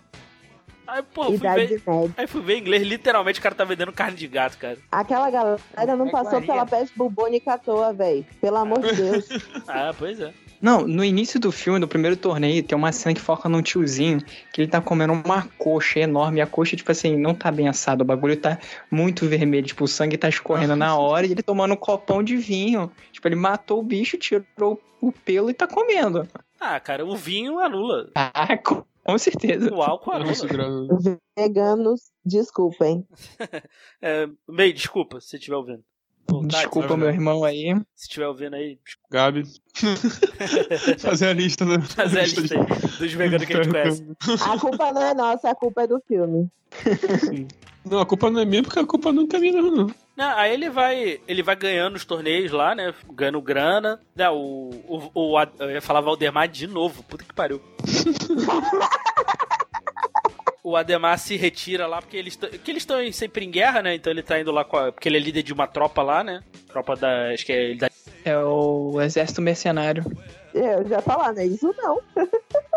Aí, pô, fui ver, aí fui ver em inglês, literalmente o cara tá vendendo carne de gato, cara. Aquela galera não passou Iguaria. pela peste bubônica à toa, velho. Pelo amor de Deus. Ah, pois é. Não, no início do filme, do primeiro torneio, tem uma cena que foca num tiozinho que ele tá comendo uma coxa enorme. E a coxa, tipo assim, não tá bem assada. O bagulho tá muito vermelho. Tipo, o sangue tá escorrendo na hora e ele tomando um copão de vinho. Tipo, ele matou o bicho, tirou o pelo e tá comendo. Ah, cara, o vinho anula. Ah, com, com certeza. O álcool anula. Veganos, desculpem. É, May, desculpa se estiver ouvindo. Vontade, Desculpa, sabe, meu irmão aí. Se estiver ouvindo aí, Gabi. Fazer a lista, né? fazer a lista aí dos veganos que a gente conhece. A culpa não é nossa, a culpa é do filme. Não, a culpa não é minha, porque a culpa nunca é minha, não. Não, aí ele vai, ele vai ganhando os torneios lá, né? Ganhando grana. Né, o, o, o, eu ia falar Valdemar de novo. Puta que pariu. o Ademar se retira lá porque eles que eles estão sempre em guerra, né? Então ele tá indo lá a, porque ele é líder de uma tropa lá, né? Tropa da, acho que é da, É o exército mercenário. Eu já falar, né? Isso não.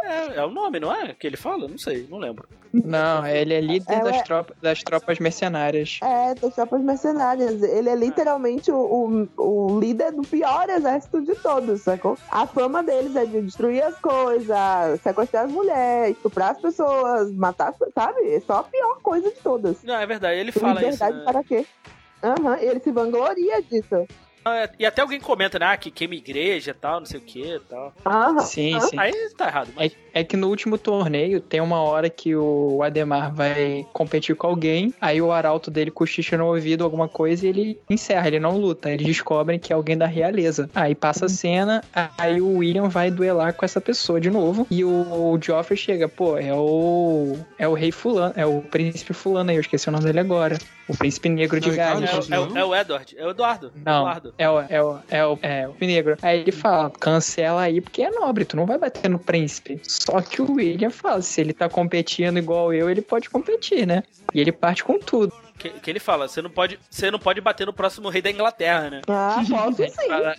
é, é o nome, não é? Que ele fala, não sei, não lembro. Não, ele é líder É, das, ué. tropas, das tropas mercenárias. É, das tropas mercenárias. Ele é literalmente o, o, o líder do pior exército de todos, sacou? A fama deles é de destruir as coisas, sequestrar as mulheres, estuprar as pessoas, matar as pessoas, sabe? É só a pior coisa de todas. Não, é verdade, ele fala isso. Liberdade né? para quê? Aham, ele se vangloria disso. É, E até alguém comenta, né? Ah, que queima igreja e tal, não sei o que e tal. Aham. Sim, sim. Aí tá errado, mas. É, é que no último torneio tem uma hora que o Ademar vai competir com alguém, aí o arauto dele cochicha no ouvido alguma coisa e ele encerra, ele não luta. Eles descobrem que é alguém da realeza. Aí passa a cena, aí o William vai duelar com essa pessoa de novo e o, Joffrey chega, pô, é o é o rei fulano, é o príncipe fulano aí, eu esqueci o nome dele agora. O príncipe negro de Ricardo, Gales. É, o- é, é o Edward, é o Eduardo. Não, Eduardo. é o, é, o, é, o, é o negro. Aí ele fala, cancela aí porque é nobre, tu não vai bater no príncipe. Só que o William fala, se ele tá competindo igual eu, ele pode competir, né? E ele parte com tudo. Que, que ele fala, você não, pode, você não pode bater no próximo rei da Inglaterra, né? Ah, posso Ele, sim. fala-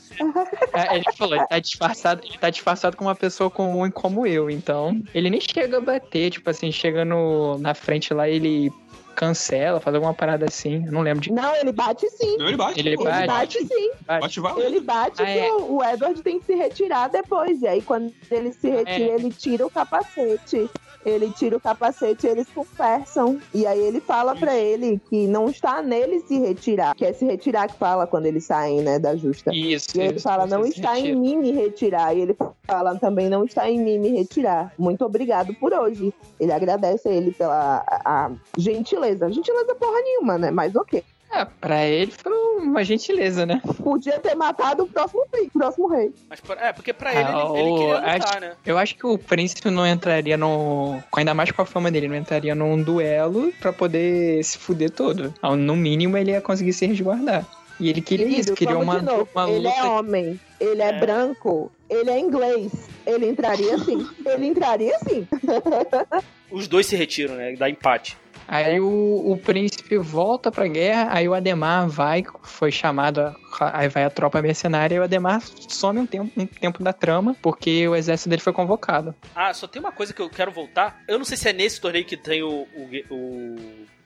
É, ele falou, ele tá disfarçado, ele tá disfarçado com uma pessoa comum como eu, então ele nem chega a bater, tipo assim, chega no, na frente lá ele cancela, faz alguma parada assim, eu não lembro de Não, ele bate sim. Não, ele bate. Ele pô, Ele bate. bate sim. Bate vai. Ele bate Ah, que é. o, o Edward tem que se retirar depois. E aí, quando ele se retira, É. ele tira o capacete. Ele tira o capacete e eles conversam. E aí ele fala pra ele que não está nele se retirar. Que é se retirar que fala quando eles saem, né, da justa. isso. E ele isso, fala, não está em retira. mim me retirar. E ele fala também, não está em mim me retirar. Muito obrigado por hoje. Ele agradece a ele pela a, a gentileza. Gentileza porra nenhuma, né? Mas ok. É, pra ele foi uma gentileza, né? Podia ter matado o próximo, rei- próximo rei. Mas, é, porque pra ele, Ah, ele, ele o- queria lutar, acho- né? Eu acho que o príncipe não entraria no. Ainda mais com a fama dele, não entraria num duelo pra poder se fuder todo. No mínimo ele ia conseguir se resguardar. E ele queria Querido, isso, queria uma, uma Ele é homem, ele é, É. branco, ele é inglês. Ele entraria sim. ele entraria sim. Os dois se retiram, né? Dá empate. Aí o, o príncipe volta pra guerra, aí o Ademar vai, foi chamado, aí vai a tropa mercenária, e o Ademar some um tempo, um tempo da trama, porque o exército dele foi convocado. Ah, só tem uma coisa que eu quero voltar. Eu não sei se é nesse torneio que tem o. o, o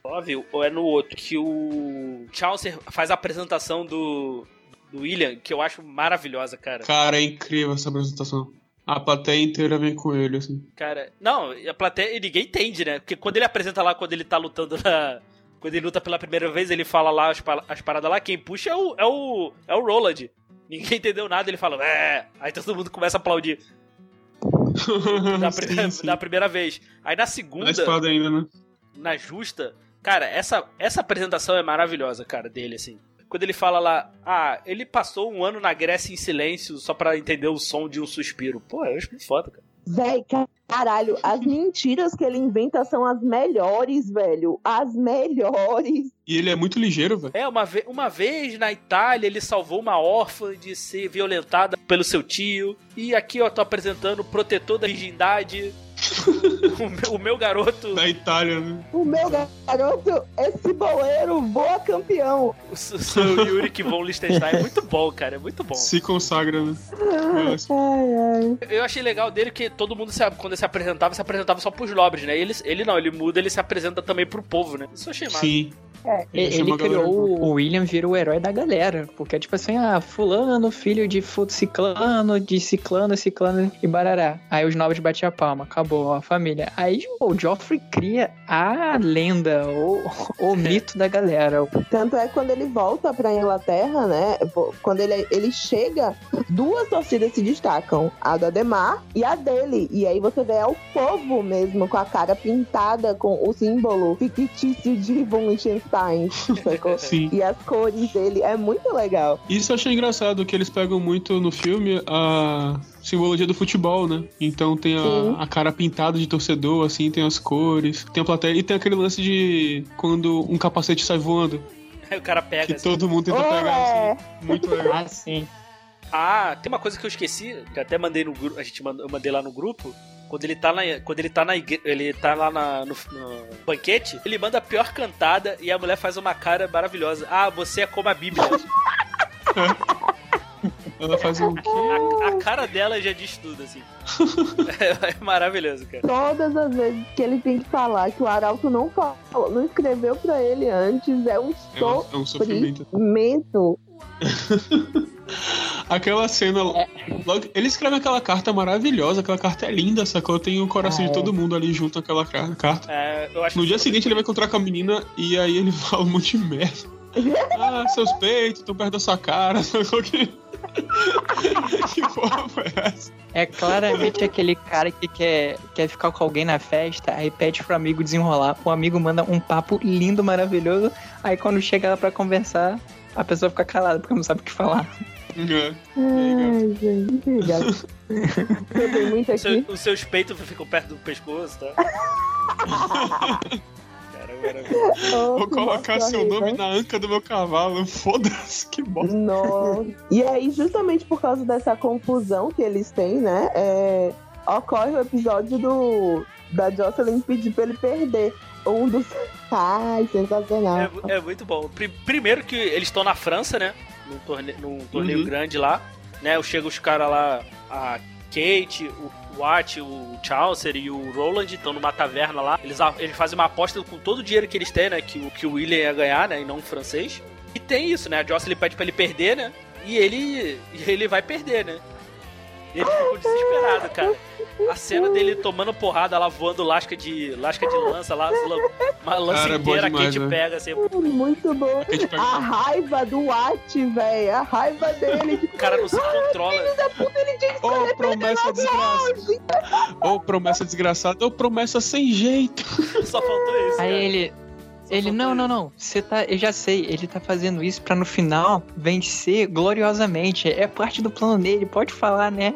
óbvio, ou é no outro, que o Chaucer faz a apresentação do, do William, que eu acho maravilhosa, cara. Cara, é incrível essa apresentação. A plateia inteira vem com ele, assim. Cara, não, a plateia, e ninguém entende, né? Porque quando ele apresenta lá, quando ele tá lutando na. Quando ele luta pela primeira vez, ele fala lá as, as paradas lá, quem puxa é o, é o, é o Roland. Ninguém entendeu nada, ele fala, é. Aí todo mundo começa a aplaudir. Da, Sim, sim. da primeira vez. Aí na segunda, Na espada ainda, né? na justa, cara, essa, essa apresentação é maravilhosa, cara, dele, assim. Quando ele fala lá, ah, ele passou um ano na Grécia em silêncio só pra entender o som de um suspiro. Pô, eu acho muito foda, cara. Véi, caralho, as mentiras que ele inventa são as melhores, velho. As melhores. E ele é muito ligeiro, velho. É, uma, ve uma vez na Itália ele salvou uma órfã de ser violentada pelo seu tio. E aqui eu tô apresentando o protetor da virgindade. O, meu, o meu garoto, Da Itália, né? O meu garoto, esse boleiro voa campeão. o seu Yuri von Liechtenstein. É muito bom, cara, é muito bom. Se consagra, né? Ai, ai. Eu achei legal dele que todo mundo, se, quando ele se apresentava, se apresentava só pros nobres, né? Ele, ele não, ele muda, ele se apresenta também pro povo, né? Isso eu achei massa. Sim. É. Ele Ele, criou pro- o William vira o herói da galera. Porque é tipo assim, ah, fulano, filho de ciclano, de ciclano, ciclano e barará. Aí os nobres batiam a palma, acabou a família. Aí o Joffrey cria a lenda, o, o mito da galera. Tanto é que quando ele volta pra Inglaterra, né? Quando ele, ele chega, duas torcidas se destacam: a do Ademar e a dele. E aí você vê é o povo mesmo, com a cara pintada com o símbolo fictício de von Liechtenstein. Sacou? Sim. E as cores dele é muito legal. Isso eu achei engraçado, que eles pegam muito no filme a simbologia do futebol, né? Então tem a, a cara pintada de torcedor, assim, tem as cores, tem a plateia. E tem aquele lance de quando um capacete sai voando, Aí o cara pega que assim. todo mundo tenta Oh, pegar, é. assim. Muito legal. Ah, sim. Ah, tem uma coisa que eu esqueci, que eu até mandei no grupo, a gente mandou, eu mandei lá no grupo. Quando ele tá na, quando ele tá na igre- ele tá lá na- no, no banquete, ele manda a pior cantada e a mulher faz uma cara maravilhosa. Ah, você é como a Bíblia. Ela faz um quê? A, a cara dela já diz tudo, assim. É, é maravilhoso, cara. Todas as vezes que ele tem que falar que o Arauto não falou, não escreveu pra ele antes, é um É um, é um sofrimento. Aquela cena. É. Logo, ele escreve aquela carta maravilhosa, aquela carta é linda, sacou? Tem o coração Ah, de é. todo mundo ali junto naquela ca- carta. É, eu acho No dia seguinte ele vai encontrar com a menina e aí ele fala um monte de merda. Ah, seus peitos estão perto da sua cara. sacou? Que... que porra foi essa? É claramente aquele cara que quer, quer ficar com alguém na festa, aí pede pro amigo desenrolar. O amigo manda um papo lindo, maravilhoso. Aí quando chega lá pra conversar, a pessoa fica calada porque não sabe o que falar. É. Ai, gente, obrigada. Eu tenho muito o seu- aqui. os seus peitos ficam perto do pescoço, tá? Vou colocar seu nome na anca do meu cavalo. Foda-se, que bosta. Nossa. E aí, justamente por causa dessa confusão que eles têm, né? é, ocorre o episódio do da Jocelyn pedir pra ele perder. Um dos. Ai, sensacional. É, é muito bom. Pri- primeiro que eles estão na França, né? Num, torne num torneio Uhum. grande lá. Né? Chega os caras lá, a Kate, o Watt, o Chaucer e o Roland estão numa taverna lá. Eles, eles fazem uma aposta com todo o dinheiro que eles têm, né? Que, o- que o William ia ganhar, né? E não o francês. E tem isso, né? A Jocelyn pede pra ele perder, né? E ele, ele vai perder, né? Ele ficou desesperado, cara. A cena dele tomando porrada lá, voando lasca de, lasca de lança lá, uma lança Cara, é inteira, a demais, Kate né? pega assim. Muito bom. Pega- A raiva do Watt, velho. A raiva dele. O cara não se controla. da puta, ele tinha que Ô, escolher promessa desgraçada. Ô, promessa desgraçada. Ô, promessa sem jeito. Só faltou isso. Aí cara. ele. Só Ele, não, não, não. Você tá. Eu já sei, ele tá fazendo isso pra no final vencer gloriosamente. É parte do plano dele, pode falar, né?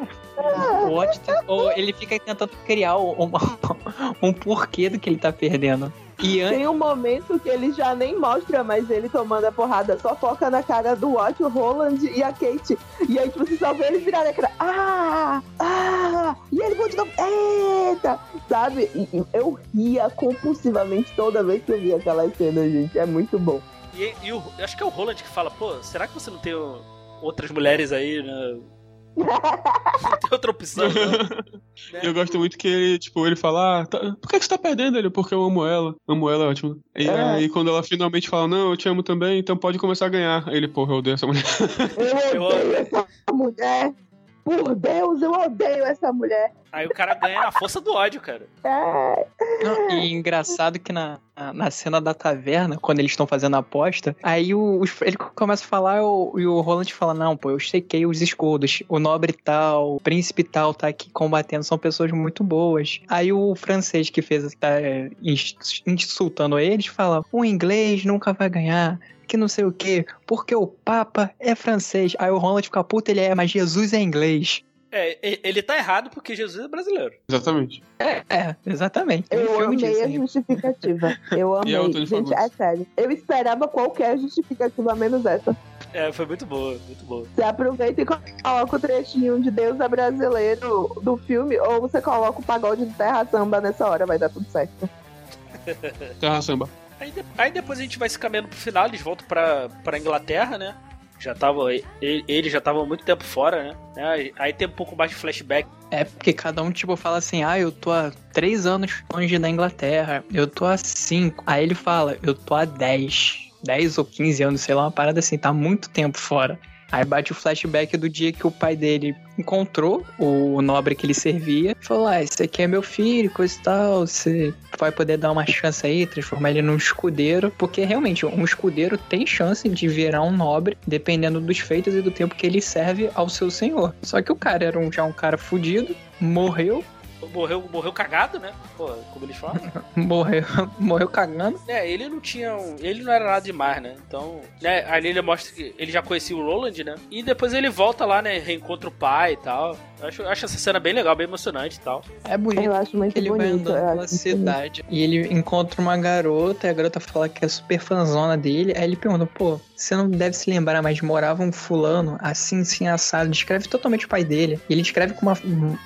O Watch tá- ou ele fica tentando criar um, um, porquê do que ele tá perdendo. E antes. Tem um momento que ele já nem mostra mais ele tomando a porrada, só foca na cara do Watt, o Roland e a Kate. E aí, tipo, você só vê ele virar a cara, ah, ah, e ele continua, eita, sabe? E, e eu ria compulsivamente toda vez que eu via aquela cena, gente, é muito bom. E, e o, eu acho que é o Roland que fala, pô, será que você não tem o- outras mulheres aí, né? Não tem outra opção, não? Né? Eu gosto muito que ele, tipo, ele fala, ah, tá- por que, você tá perdendo ele? Porque eu amo ela. Amo ela, é ótimo. E É. aí, quando ela finalmente fala, não, eu te amo também, então pode começar a ganhar. Aí ele, porra, eu odeio essa mulher. Eu Eu odeio essa mulher. Por Deus, eu odeio essa mulher. Aí o cara ganha na força do ódio, cara. É, Não, e engraçado que na, na cena da taverna, quando eles estão fazendo a aposta, aí o, ele começa a falar o- e o Roland fala: Não, pô, eu sequei os escudos. O nobre tal, o príncipe tal tá aqui combatendo, são pessoas muito boas. Aí o francês que fez, tá é, ins- insultando eles, fala: O inglês nunca vai ganhar. Que não sei o que, porque o Papa é francês. Aí o Roland fica puto, ele é, mas Jesus é inglês. É, ele tá errado porque Jesus é brasileiro. Exatamente. É, é, exatamente. Eu amei disso a aí. justificativa. Eu E amei. Antônio Gente, é sério. Eu esperava qualquer justificativa menos essa. É, foi muito boa, muito boa. Você aproveita e coloca o trechinho de Deus é brasileiro do filme, ou você coloca o pagode de terra samba nessa hora, vai dar tudo certo. Terra samba. Aí, de- aí depois a gente vai se caminhando pro final, eles voltam pra, pra Inglaterra, né? Já tava, e- ele já tava muito tempo fora, né? Aí- tem um pouco mais de flashback. É porque cada um, tipo, fala assim, ah, eu tô há três anos longe da Inglaterra, eu tô há cinco. Aí ele fala, eu tô há dez. Dez ou quinze anos, sei lá, uma parada assim, tá muito tempo fora. Aí bate o flashback do dia que o pai dele encontrou o nobre que ele servia falou: Ah, esse aqui é meu filho, coisa e tal. Você vai poder dar uma chance aí, transformar ele num escudeiro. Porque realmente, um escudeiro tem chance de virar um nobre, dependendo dos feitos e do tempo que ele serve ao seu senhor. Só que o cara era um, já um cara fudido, morreu, Morreu, morreu cagado, né? Pô, como eles falam. morreu, morreu cagando. É, ele não tinha. um- ele não era nada demais, né? Então. Né, ali ele mostra que ele já conhecia o Roland, né? E depois ele volta lá, né? Reencontra o pai e tal. Eu acho, eu acho essa cena bem legal, bem emocionante e tal. É bonito. Eu acho muito Ele vai bonito. andando eu pela cidade e ele encontra uma garota e a garota fala que é super fanzona dele. Aí ele pergunta, pô, você não deve se lembrar, mas morava um fulano assim, assim, assado. Descreve totalmente o pai dele. E ele descreve com uma,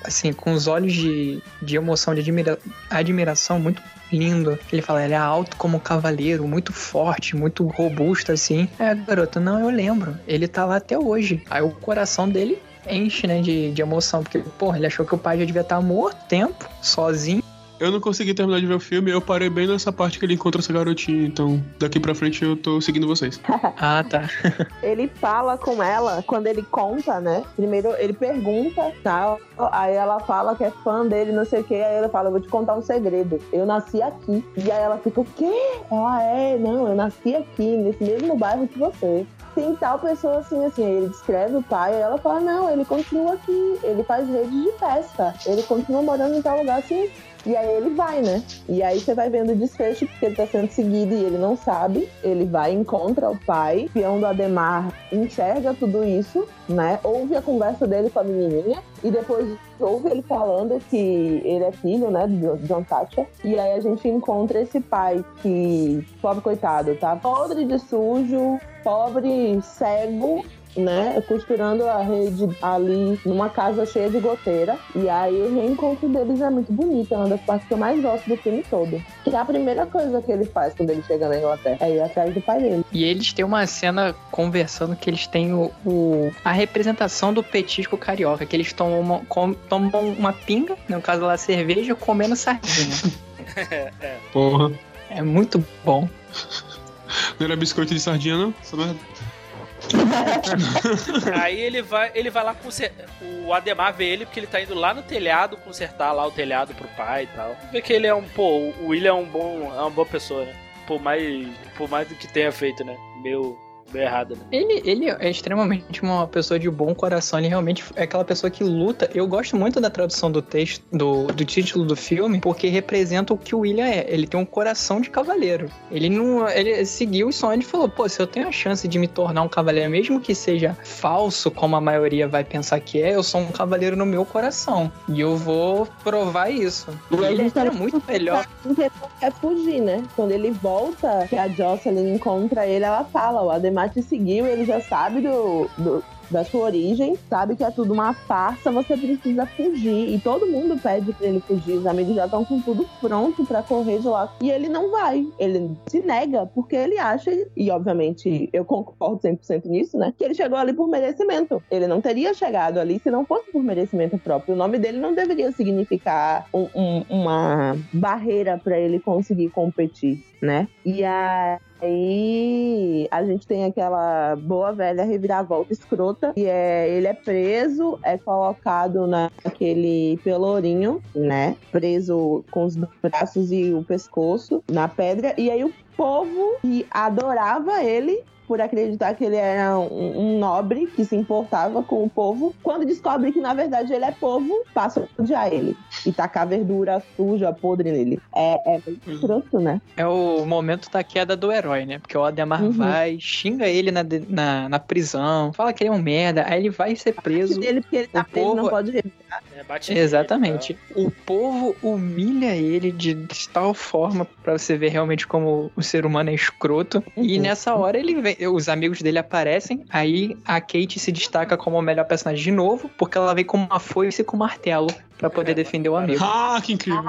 assim, com os olhos de, de emoção, de admira- admiração muito lindo. Ele fala, ele é alto como um cavaleiro, muito forte, muito robusto, assim. Aí a garota, não, eu lembro. Ele tá lá até hoje. Aí o coração dele enche, né, de, de emoção, porque, porra, ele achou que o pai já devia estar morto tempo, sozinho. Eu não consegui terminar de ver o filme, eu parei bem nessa parte que ele encontra essa garotinha, então daqui pra frente eu tô seguindo vocês. Ah, tá. ele fala com ela quando ele conta, né? Primeiro ele pergunta, tal. Aí ela fala que é fã dele, não sei o que. Aí ele fala: eu Vou te contar um segredo. Eu nasci aqui. E aí ela fica: O quê? Ah, é? Não, eu nasci aqui, nesse mesmo bairro que você. Tem tal pessoa assim, assim. Aí ele descreve o pai. Aí ela fala: Não, ele continua aqui. Ele faz rede de festa. Ele continua morando em tal lugar assim. E aí ele vai, né? E aí você vai vendo o desfecho, porque ele tá sendo seguido e ele não sabe. Ele vai, encontra o pai. O peão do Ademar enxerga tudo isso, né? Ouve a conversa dele com a menininha. E depois ouve ele falando que ele é filho, né? Do John Thatcher. E aí a gente encontra esse pai que, pobre coitado, tá podre de sujo, pobre, cego, né, costurando a rede ali numa casa cheia de goteira. E aí o reencontro deles é muito bonito, é uma das partes que eu mais gosto do filme todo. Que é a primeira coisa que ele faz quando ele chega na Inglaterra, é ir atrás do pai dele. E eles têm uma cena conversando que eles têm o, o- a representação do petisco carioca, que eles tomam uma, com- tomam uma pinga, no caso lá cerveja, comendo sardinha. Porra. É muito bom. Não era biscoito de sardinha, não? Essa merda. Aí ele vai, ele vai lá conser... O Ademar vê ele porque ele tá indo lá no telhado consertar lá o telhado pro pai e tal. Vê que ele é um, pô, o William é um bom, é uma boa pessoa, né? Por mais, por mais do que tenha feito, né? Meu, meio errado, né? Ele, ele é extremamente uma pessoa de bom coração, ele realmente é aquela pessoa que luta. Eu gosto muito da tradução do texto, do, do título do filme, porque representa o que o William é. Ele tem um coração de cavaleiro. Ele não. Ele seguiu o sonho e falou: pô, se eu tenho a chance de me tornar um cavaleiro, mesmo que seja falso, como a maioria vai pensar que é, eu sou um cavaleiro no meu coração. E eu vou provar isso. E ele era tá- muito melhor. Quer fugir, né? Quando ele volta, que a Jocelyn encontra ele, ela fala: o Ademar te seguiu, ele já sabe do, do- da sua origem, sabe que é tudo uma farsa, você precisa fugir. E todo mundo pede pra ele fugir. Os amigos já estão com tudo pronto pra correr de lá. E ele não vai. Ele se nega, porque ele acha, e obviamente eu concordo 100% nisso, né? Que ele chegou ali por merecimento. Ele não teria chegado ali se não fosse por merecimento próprio. O nome dele não deveria significar um- um- uma barreira pra ele conseguir competir, né? E aí aí a gente tem aquela boa velha reviravolta escrota, e é, ele é preso, é colocado naquele pelourinho, né? Preso com os braços e o pescoço na pedra, e aí o povo que adorava ele por acreditar que ele era um, um nobre que se importava com o povo. Quando descobre que na verdade ele é povo, passa a odiar ele e tacar verdura suja, podre nele. É, é bem escroto, né? É o momento da queda do herói, né? Porque o Ademar Uhum. vai, xinga ele na, na, na prisão, fala que ele é um merda, aí ele vai ser preso. Dele, porque ele tá o preso, não povo- pode revidar. É, bate nele, Exatamente. O povo humilha ele de, de tal forma pra você ver realmente como o ser humano é escroto. E Uhum. nessa hora ele vem, os amigos dele aparecem, aí a Kate se destaca como a melhor personagem de novo, porque ela vem com uma foice e com um martelo pra poder defender o amigo. Ah, que incrível.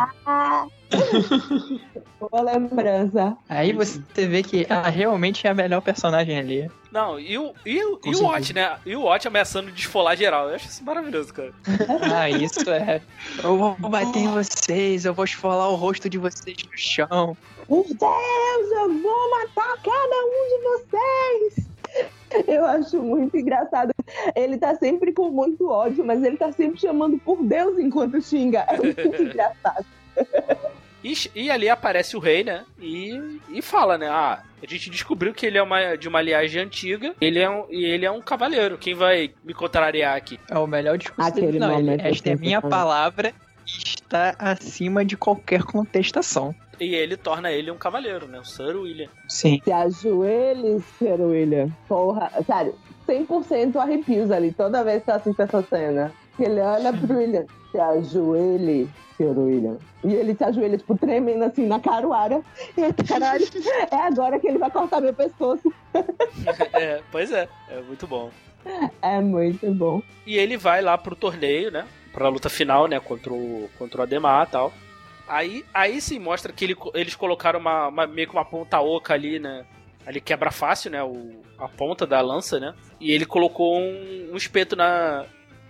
Boa lembrança. Aí você vê que ela realmente é a melhor personagem ali. Não, e o, e o, Com e o. Watch, né? E o Watch ameaçando desfolar geral. Eu acho isso maravilhoso, cara. Ah, isso é. Eu vou bater em vocês, eu vou esfolar o rosto de vocês no chão. Por Deus, eu vou matar cada um de vocês! Eu acho muito engraçado. Ele tá sempre com muito ódio, mas ele tá sempre chamando por Deus enquanto xinga. É muito engraçado. E, e ali aparece o rei, né? E, e fala, né? Ah, a gente descobriu que ele é uma, de uma linhagem antiga ele é um, e ele é um cavaleiro. Quem vai me contrariar aqui? É o melhor discurso Aquele. Não, ele- momento esta é minha palavra está acima de qualquer contestação. E ele torna ele um cavaleiro, né? O Sir William. Sim. Se ajoelhe, Sr. William. Porra, sério, 100% arrepios ali toda vez que eu assisto essa cena. Ele olha pro William, se ajoelhe, Sr. William. E ele se ajoelha, tipo, tremendo assim na caruara. E eu, caralho, é agora que ele vai cortar meu pescoço. é, pois é, é muito bom. É muito bom. E ele vai lá pro torneio, né? Pra luta final, né? Contra o, contra o Ademar e tal. Aí, aí sim mostra que ele- eles colocaram uma, uma- meio que uma ponta oca ali, né? Ali quebra fácil, né? O, a ponta da lança, né? E ele colocou um, um espeto na,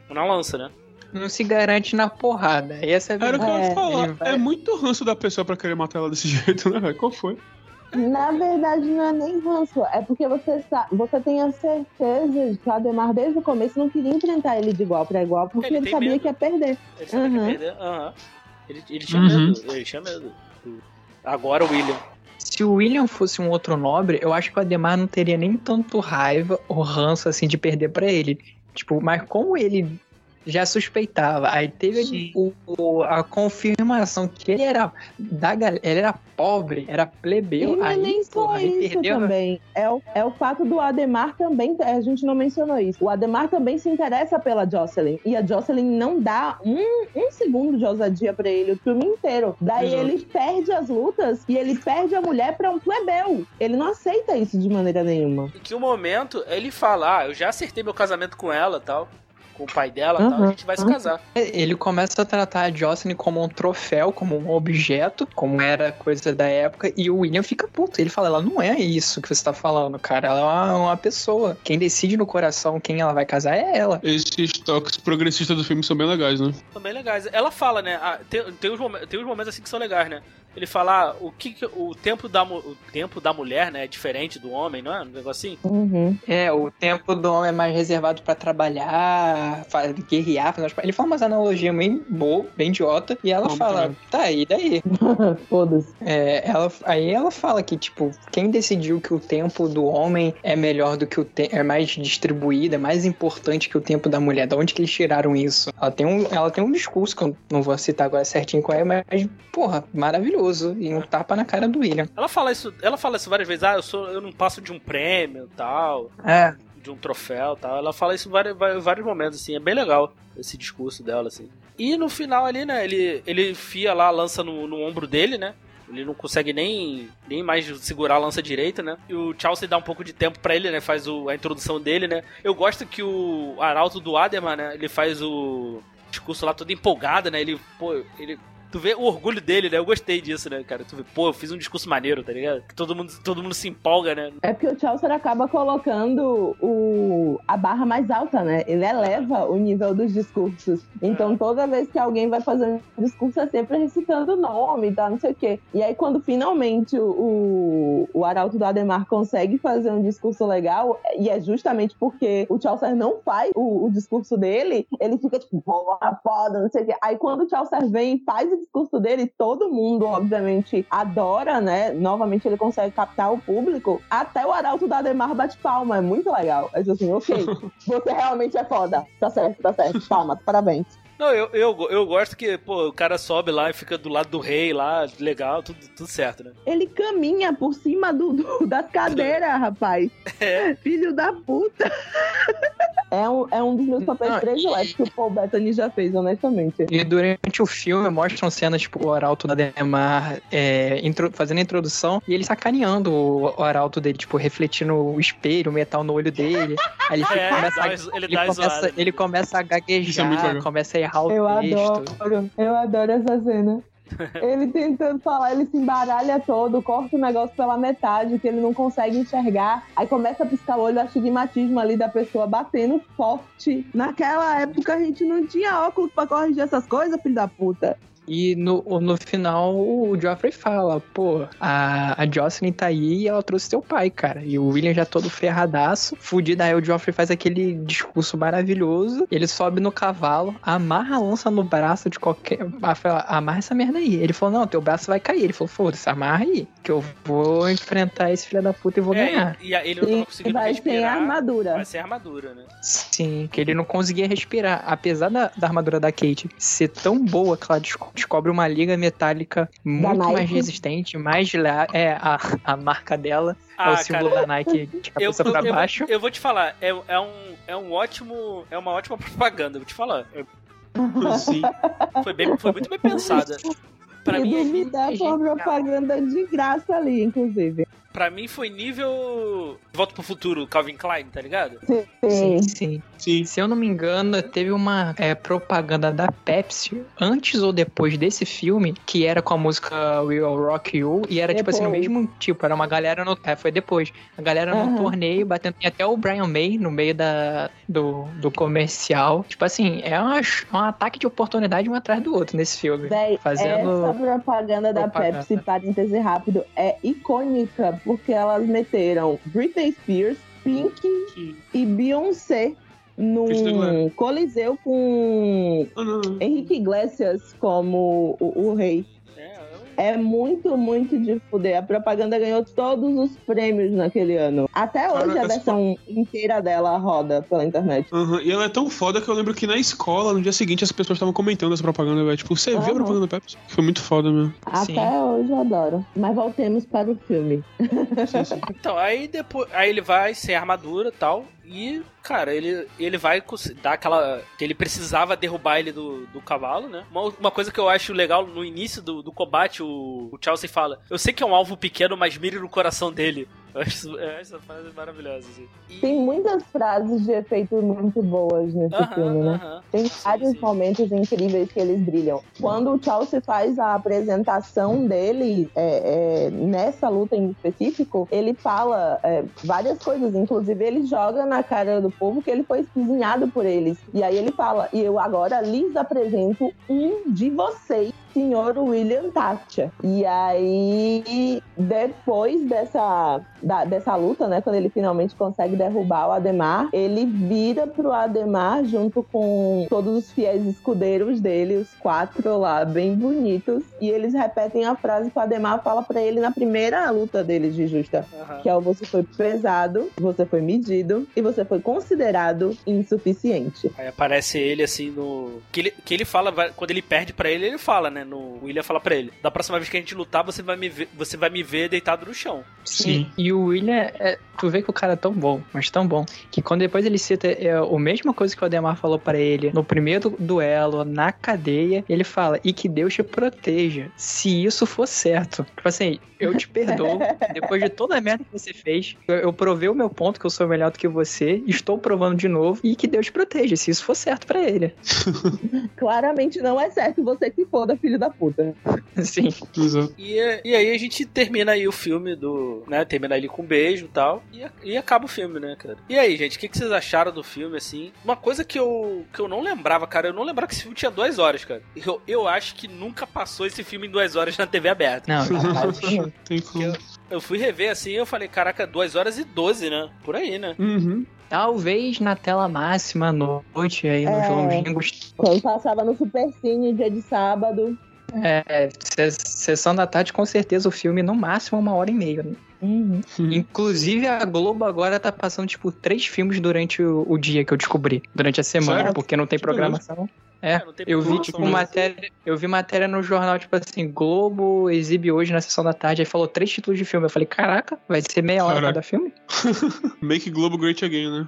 na lança, né? Não se garante na porrada. Essa é a Era o que eu ia É, falar. vai- É muito ranço da pessoa pra querer matar ela desse jeito, né, velho? Qual foi? Na verdade, não é nem ranço. É porque você, sa- você tem a certeza de que o Ademar, desde o começo, não queria enfrentar ele de igual pra igual, porque Ele ele, sabia medo. que ia perder. Ele sabe que Uhum. perder. Aham. Ele, ele tinha Uhum. medo. Ele tinha medo. Agora o William. Se o William fosse um outro nobre, eu acho que o Ademar não teria nem tanto raiva ou ranço assim de perder pra ele. Tipo, mas como ele já suspeitava, aí teve o, o- a confirmação que ele era da galera, ele era pobre, era plebeu, E é aí, nem só porra, ele isso perdeu. também. É o, é o fato do Ademar também. A gente não mencionou isso. O Ademar também se interessa pela Jocelyn. E a Jocelyn não dá um, um segundo de ousadia pra ele o filme inteiro. Daí Exato. ele perde as lutas e ele perde a mulher pra um plebeu. Ele não aceita isso de maneira nenhuma. Em que o momento ele fala: Ah, eu já acertei meu casamento com ela tal. Com o pai dela tal. A Uhum. gente vai se casar. Ele começa a tratar a Jocelyn como um troféu, como um objeto, como era coisa da época, e o William fica puto. Ele fala: ela não é isso que você tá falando, cara. Ela é uma, uma pessoa. Quem decide no coração quem ela vai casar é ela. Esses toques progressistas do filme são bem legais, né? São bem legais. Ela fala, né? ah, tem, tem, tem uns momentos assim que são legais, né? Ele fala ah, o que, que- o tempo da o tempo da mulher, né, é diferente do homem, não é? Um negocinho. Uhum. É, o tempo do homem é mais reservado pra trabalhar, fa- guerrear, fazer umas- ele fala umas analogias bem boa, bem idiota, e ela Não, fala, não. tá, e daí? Foda-se. É, ela, aí ela fala que, tipo, quem decidiu que o tempo do homem é melhor do que o tempo, é mais distribuído, é mais importante que o tempo da mulher. Da onde que eles tiraram isso? Ela tem um, ela tem um discurso, que eu não vou citar agora certinho qual é, mas, porra, maravilhoso. E um tapa na cara do William. Ela fala isso, ela fala isso várias vezes, ah, eu sou eu não passo de um prêmio, tal, É, de um troféu, tal. Ela fala isso em vários, vários momentos assim, é bem legal esse discurso dela assim. E no final ali, né, ele ele enfia lá a lança no, no ombro dele, né? Ele não consegue nem, nem mais segurar a lança direita, né? E o Chelsea dá um pouco de tempo pra ele, né? Faz o- a introdução dele, né? Eu gosto que o Arauto do Ademar, né? Ele faz o discurso lá todo empolgado, né? Ele, pô, ele Tu vê o orgulho dele, né? Eu gostei disso, né, cara? Tu vê, pô, eu fiz um discurso maneiro, tá ligado? Que todo mundo, todo mundo se empolga, né? É porque o Chaucer acaba colocando o, a barra mais alta, né? Ele eleva o nível dos discursos. Então, toda vez que alguém vai fazer um discurso, é sempre recitando o nome tal, não sei o quê. E aí, quando finalmente o, o Arauto do Ademar consegue fazer um discurso legal, e é justamente porque o Chaucer não faz o, o discurso dele, ele fica tipo, porra, foda, não sei o quê. Aí, quando o Chaucer vem e faz o discurso dele, todo mundo, obviamente, adora, né? Novamente, ele consegue captar o público. Até o Arauto da Ademar bate palma. É muito legal. É assim, ok, você realmente é foda. Tá certo, tá certo. Palmas, parabéns. Não, eu, eu, eu gosto que, pô, o cara sobe lá e fica do lado do rei lá, legal, tudo, tudo certo, né? Ele caminha por cima do, do- das cadeiras, rapaz. É. Filho da puta. É um, é um dos meus papéis Não, prediletos que o Paul Bettany já fez, honestamente. E durante o filme mostram cenas, tipo, o Arauto da Demar é, intro- fazendo a introdução e ele sacaneando o, o Arauto dele, tipo, refletindo o espelho, o metal no olho dele. Aí ele, É, começa, dá ele ele, dá uma começa, zoada. ele começa a é gaguejar, legal. começa a errar o Eu texto. adoro, eu adoro essa cena. Ele tentando falar, ele se embaralha todo, corta o negócio pela metade, que ele não consegue enxergar. Aí começa a piscar o olho, astigmatismo ali da pessoa batendo forte. Naquela época a gente não tinha óculos pra corrigir essas coisas, filho da puta. E no, no final o Joffrey fala, pô, a, a Jocelyn tá aí e ela trouxe seu pai, cara. E o William já todo ferradaço, fudido. Aí o Joffrey faz aquele discurso maravilhoso. Ele sobe no cavalo, amarra a lança no braço de qualquer. ah, fala, Amarra essa merda aí. Ele falou, não, teu braço vai cair. Ele falou, foda-se, amarra aí. Que eu vou enfrentar esse filho da puta e vou ganhar. É, e, e aí ele não tava E conseguindo vai sem respirar. armadura. Vai sem armadura, né? Sim, que ele não conseguia respirar. Apesar da, da armadura da Kate ser tão boa que ela desco- descobre uma liga metálica muito mais resistente, mais. É, a, a marca dela é Ah, o símbolo cara, da Nike de Eu, cabeça eu, pra eu- baixo. eu vou te falar, é, é um, é um ótimo. É uma ótima propaganda, eu vou te falar. É- Sim. Foi, bem, foi muito bem pensada. Pra Se mim, duvidar, foi uma propaganda de graça ali, inclusive. Pra mim foi nível. Volta pro futuro, Calvin Klein, tá ligado? Sim. Sim, sim. Se eu não me engano, teve uma é, propaganda da Pepsi antes ou depois desse filme, que era com a música Will Rock You, e era tipo assim, no Depois. mesmo tipo, era uma galera no. É, foi depois. A galera Aham. no torneio, batendo. Tem até o Brian May no meio da, do, do comercial. Tipo assim, é uma- um ataque de oportunidade um atrás do outro nesse filme. Véi, Fazendo. essa propaganda da propaganda. Pepsi, parêntese rápido, é icônica porque elas meteram Britney Spears, Pink e Beyoncé num coliseu com não. Henrique Iglesias como o, o rei. É, muito, muito de fuder. A propaganda ganhou todos os prêmios naquele ano. Até hoje Caraca, a versão inteira dela roda pela internet. Aham, E ela é tão foda que eu lembro que na escola, no dia seguinte, as pessoas estavam comentando essa propaganda, velho. Tipo, você viu a propaganda da Pepsi? Foi muito foda mesmo. Sim. Até hoje eu adoro. Mas voltemos para o filme. Sim, sim. Então, aí depois. Aí ele vai sem armadura e tal. E, cara, ele, ele vai dar aquela. que ele precisava derrubar ele do, do cavalo, né? Uma, uma coisa que eu acho legal no início do, do combate, o, o Chelsea fala: Eu sei que é um alvo pequeno, mas mire no coração dele. Eu acho, eu acho essa frase maravilhosa, assim. E- Tem muitas frases de efeito muito boas nesse Aham, filme, né? aham. Tem Sim, vários sim. momentos incríveis que eles brilham. Quando o Chelsea faz a apresentação dele é, é, nessa luta em específico, ele fala é, várias coisas. Inclusive, ele joga na cara do povo que ele foi esquisinhado por eles. E aí ele fala: E eu agora lhes apresento um de vocês. Senhor William Thatcher. E aí, depois dessa, da- dessa luta, né? Quando ele finalmente consegue derrubar o Ademar, ele vira pro Ademar junto com todos os fiéis escudeiros dele, os quatro lá, bem bonitos. E eles repetem a frase que o Ademar fala pra ele na primeira luta deles de justa. Aham. Que é o você foi pesado, você foi medido e você foi considerado insuficiente. Aí aparece ele assim no. Que ele, que ele fala, quando ele perde pra ele, ele fala, né? No, o William fala pra ele: Da próxima vez que a gente lutar, você vai me ver, você vai me ver deitado no chão. Sim. E, e o William, é, tu vê que o cara é tão bom, mas tão bom, que quando depois ele cita é, a mesma coisa que o Ademar falou pra ele no primeiro duelo, na cadeia, ele fala, e que Deus te proteja, se isso for certo. Tipo assim, eu te perdoo, depois de toda a merda que você fez, eu, eu provei o meu ponto, que eu sou melhor do que você, estou provando de novo, e que Deus te proteja, se isso for certo pra ele. Claramente não é certo você que foda, filho da puta. Sim. Exato. E, e aí a gente termina aí o filme do. né? Termina ali com um beijo e tal. E, e acaba o filme, né, cara? E aí, gente, o que, que vocês acharam do filme, assim? Uma coisa que eu, que eu não lembrava, cara, eu não lembrava que esse filme tinha duas horas, cara. Eu, eu acho que nunca passou esse filme em duas horas na TV aberta. Não, Tem como. Eu fui rever assim e eu falei, caraca, duas horas e doze, né? Por aí, né? Uhum. talvez na tela máxima à noite, aí nos É. longínquos. Quando passava no Super Cine, dia de sábado. É, se- sessão da tarde, com certeza o filme no máximo uma hora e meia. né? Uhum. Inclusive a Globo agora tá passando tipo três filmes durante o, o dia que eu descobri, durante a semana, Sério? porque não tem Que programação. É, tem eu vi tipo mesmo. matéria, eu vi matéria no jornal tipo assim, Globo exibe hoje na sessão da tarde, aí falou três títulos de filme. Eu falei, caraca, vai ser meia hora Caraca. cada filme? Make Globo Great Again, né?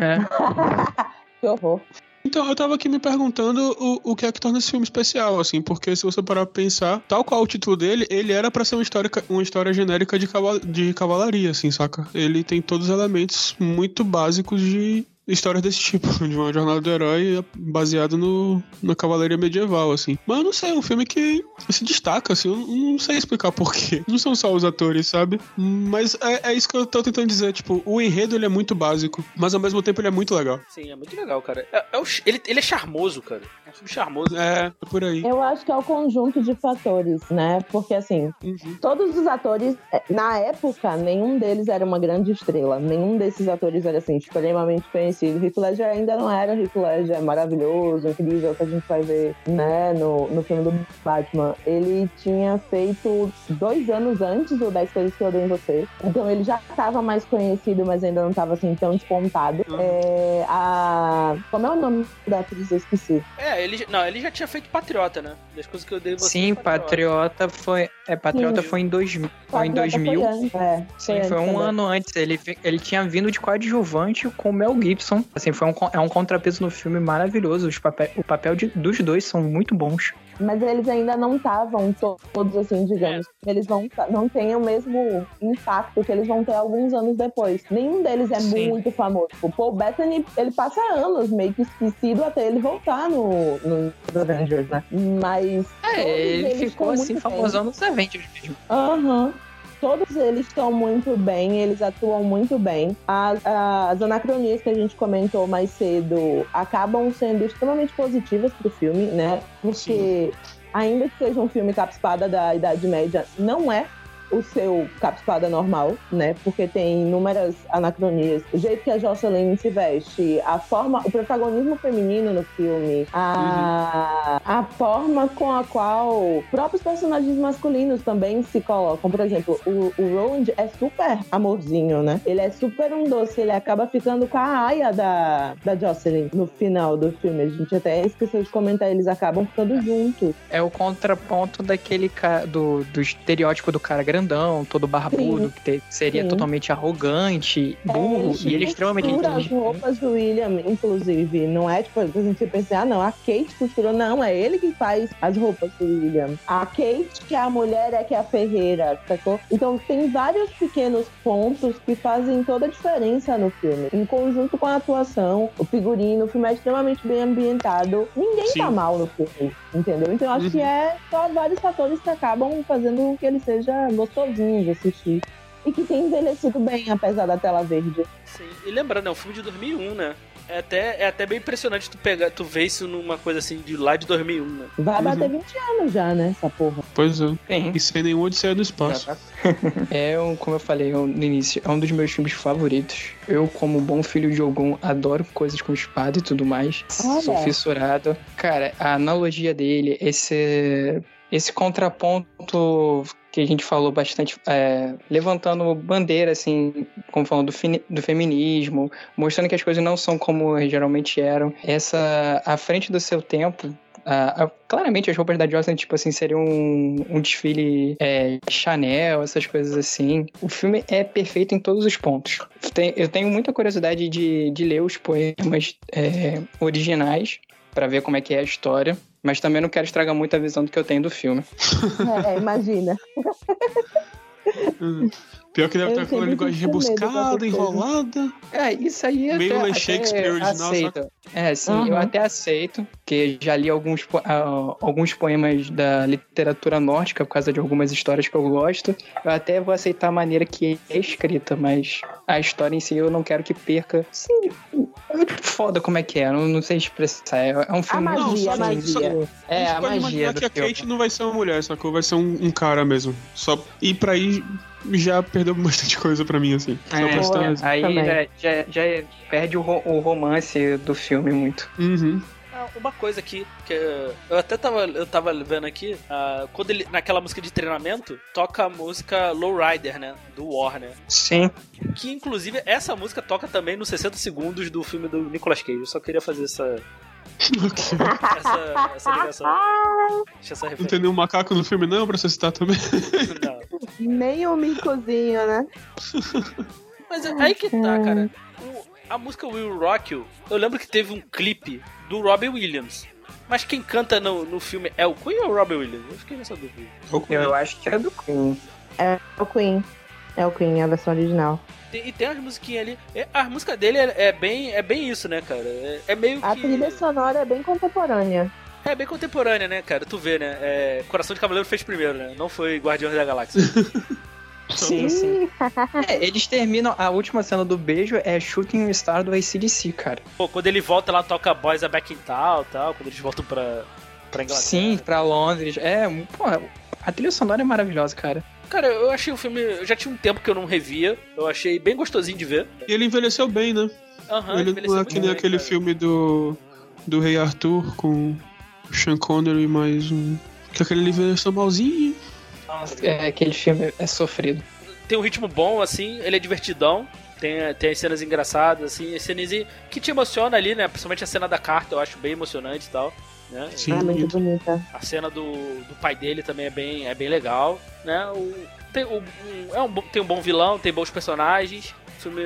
É. Que horror. Então, eu tava aqui me perguntando o, o que é que torna esse filme especial, assim, porque se você parar pra pensar, tal qual o título dele, ele era pra ser uma história, uma história genérica de, caval de cavalaria, assim, saca? Ele tem todos os elementos muito básicos de histórias desse tipo, de uma jornada do herói baseado no, na cavalaria medieval, assim. Mas eu não sei, é um filme que se destaca, assim, eu não sei explicar porquê. Não são só os atores, sabe? Mas é, é isso que eu tô tentando dizer, tipo, o enredo ele é muito básico, mas ao mesmo tempo ele é muito legal. Sim, é muito legal, cara. É, é o ele, ele é charmoso, cara. É filme charmoso. É, é por aí. Eu acho que é o conjunto de fatores, né? Porque assim, Uhum. todos os atores, eh, na época, nenhum deles era uma grande estrela. Nenhum desses atores era assim, extremamente conhecido. Heath Ledger ainda não era Heath Ledger maravilhoso, incrível, que a gente vai ver, né, no, no filme do Batman. Ele tinha feito dois anos antes o 10 Coisas que Eu Odeio em Você. Então ele já estava mais conhecido, mas ainda não estava assim tão despontado. Uhum. É, a... Como é o nome da atriz? Eu esqueci. É, ele, já- não, ele já tinha feito Patriota, né? Das coisas que eu dei você. Sim, Patriota foi. É, Patriota Sim. foi em 2000. Foi em Patriota 2000. Foi, antes, é, Sim, antes foi um também. ano antes. Ele, ele tinha vindo de coadjuvante com o Mel Gibson. Assim, foi um, é um contrapeso no filme maravilhoso. Os papel, o papel de- dos dois são muito bons. Mas eles ainda não estavam to- todos assim, digamos. Eles não, não têm o mesmo impacto que eles vão ter alguns anos depois. Nenhum deles é Sim. muito famoso. O Paul Bettany, ele passa anos meio que esquecido até ele voltar no, no Avengers, né? Mas. É, ele ficou assim famosão nos Avengers mesmo. Aham. Todos eles estão muito bem, eles atuam muito bem. As, as anacronias que a gente comentou mais cedo acabam sendo extremamente positivas pro filme, né? Porque, ainda que seja um filme capa-espada da Idade Média, não é o seu capa-espada normal, né? Porque tem inúmeras anacronias. O jeito que a Jocelyn se veste, a forma, o protagonismo feminino no filme, a, a forma com a qual próprios personagens masculinos também se colocam. Por exemplo, o, o Roland é super amorzinho, né? Ele é super um doce, ele acaba ficando com a aia da, da Jocelyn no final do filme. A gente até esqueceu de comentar, eles acabam ficando juntos. É o contraponto daquele do, do estereótipo do cara grandão, todo barbudo, Sim. que te- seria Sim. totalmente arrogante, burro, É, e ele é extremamente costura as inteligente. roupas do William, inclusive. Não é tipo, a gente pensa, ah, não, a Kate costurou. Não, é ele que faz as roupas do William. A Kate, que é a mulher, é que é a ferreira, sacou? Então tem vários pequenos pontos que fazem toda a diferença no filme. Em conjunto com a atuação, o figurino, o filme é extremamente bem ambientado. Ninguém Sim. tá mal no filme, entendeu? Então eu acho Uhum. que é só vários fatores que acabam fazendo que ele seja gostosinho de assistir. E que tem envelhecido bem, apesar da tela verde. Sim. E lembrando, é um filme de 2001, né? É até, é até bem impressionante tu pegar, tu ver isso numa coisa assim de lá de 2001, né? Vai Uhum. bater 20 anos já, né? Essa porra. Pois é. Sim. E sem nenhum Odisseia do Espaço. É, um, como eu falei no início, é um dos meus filmes favoritos. Eu, como bom filho de Ogum, adoro coisas com espada e tudo mais. Olha. Sou fissurado. Cara, a analogia dele, esse, esse contraponto que a gente falou bastante, é, levantando bandeira, assim, como falando do, do feminismo, mostrando que as coisas não são como geralmente eram. Essa, à frente do seu tempo, Ah, ah, claramente as roupas da Jocelyn, tipo assim, seriam um, um desfile é, Chanel, essas coisas assim. O filme é perfeito em todos os pontos. Tem- eu tenho muita curiosidade de, de ler os poemas é, originais pra ver como é que é a história. Mas também não quero estragar muito a visão do que eu tenho do filme. É, imagina. Pior que deve Eu ter aquela linguagem rebuscada, enrolada. É, isso aí eu Meio até, Shakespeare original, aceito. É, sim, Uhum. eu até aceito, que já li alguns, ah, alguns poemas da literatura nórdica por causa de algumas histórias que eu gosto. Eu até vou aceitar a maneira que é escrita, mas a história em si eu não quero que perca. Sim, é foda como é que é, não, não sei expressar. É, é um A filme magia, muito a simples. magia. É, gente a magia que a filme. Kate não vai ser uma mulher, sacou? Vai ser um, um cara mesmo. Só... E pra aí já perdeu bastante coisa pra mim, assim. Só É, aí Também. já, já, já perde o, ro- o romance do filme muito. Uhum. Ah, Uma coisa aqui, que eu até tava, eu tava vendo aqui, ah, quando ele, naquela música de treinamento, toca a música Lowrider, né? Do Warner. Sim. Que inclusive essa música toca também nos 60 segundos do filme do Nicolas Cage. Eu só queria fazer essa, Essa, essa ligação. Deixa essa Não tem nenhum macaco no filme, não, pra você citar também. Não. Nem o micozinho, né? Mas é- aí que tá, cara. O- a música Will Rock You, eu lembro que teve um clipe do Robbie Williams. Mas quem canta no, no filme é o Queen ou o Robbie Williams? Eu fiquei nessa dúvida. Eu acho que é do Queen. É o Queen. É o Queen, a versão original. Tem- e tem as musiquinhas ali. É, a música dele é, é bem, é bem isso, né, cara? É, é meio A que. trilha sonora é bem contemporânea. É bem contemporânea, né, cara? Tu vê, né? É, Coração de Cavaleiro fez primeiro, né? Não foi Guardiões da Galáxia. Sim, sim. É, eles terminam. A última cena do beijo é Shooting Star do ACDC, cara. Pô, quando ele volta lá, toca Boys Are Back in Town e tal. Quando eles voltam pra, pra Inglaterra. Sim, pra Londres. É, pô, a trilha sonora é maravilhosa, cara. Cara, eu achei o filme. Eu já tinha um tempo que eu não revia. Eu achei bem gostosinho de ver. E ele envelheceu bem, né? Aham, ele envelheceu não é que nem aquele cara. filme do, do Rei Arthur com o Sean Connery e mais um. Que aquele envelheceu malzinho. É, aquele filme é sofrido. Tem um ritmo bom, assim, ele é divertidão. Tem, tem as cenas engraçadas, assim, as cenas que te emociona ali, né? Principalmente a cena da carta, eu acho bem emocionante e tal. Né? Sim. Ah, muito bonita. A cena do, do pai dele também é bem, é bem legal, né? O, tem, o, um- é um, bom- tem um bom vilão, tem bons personagens. O filme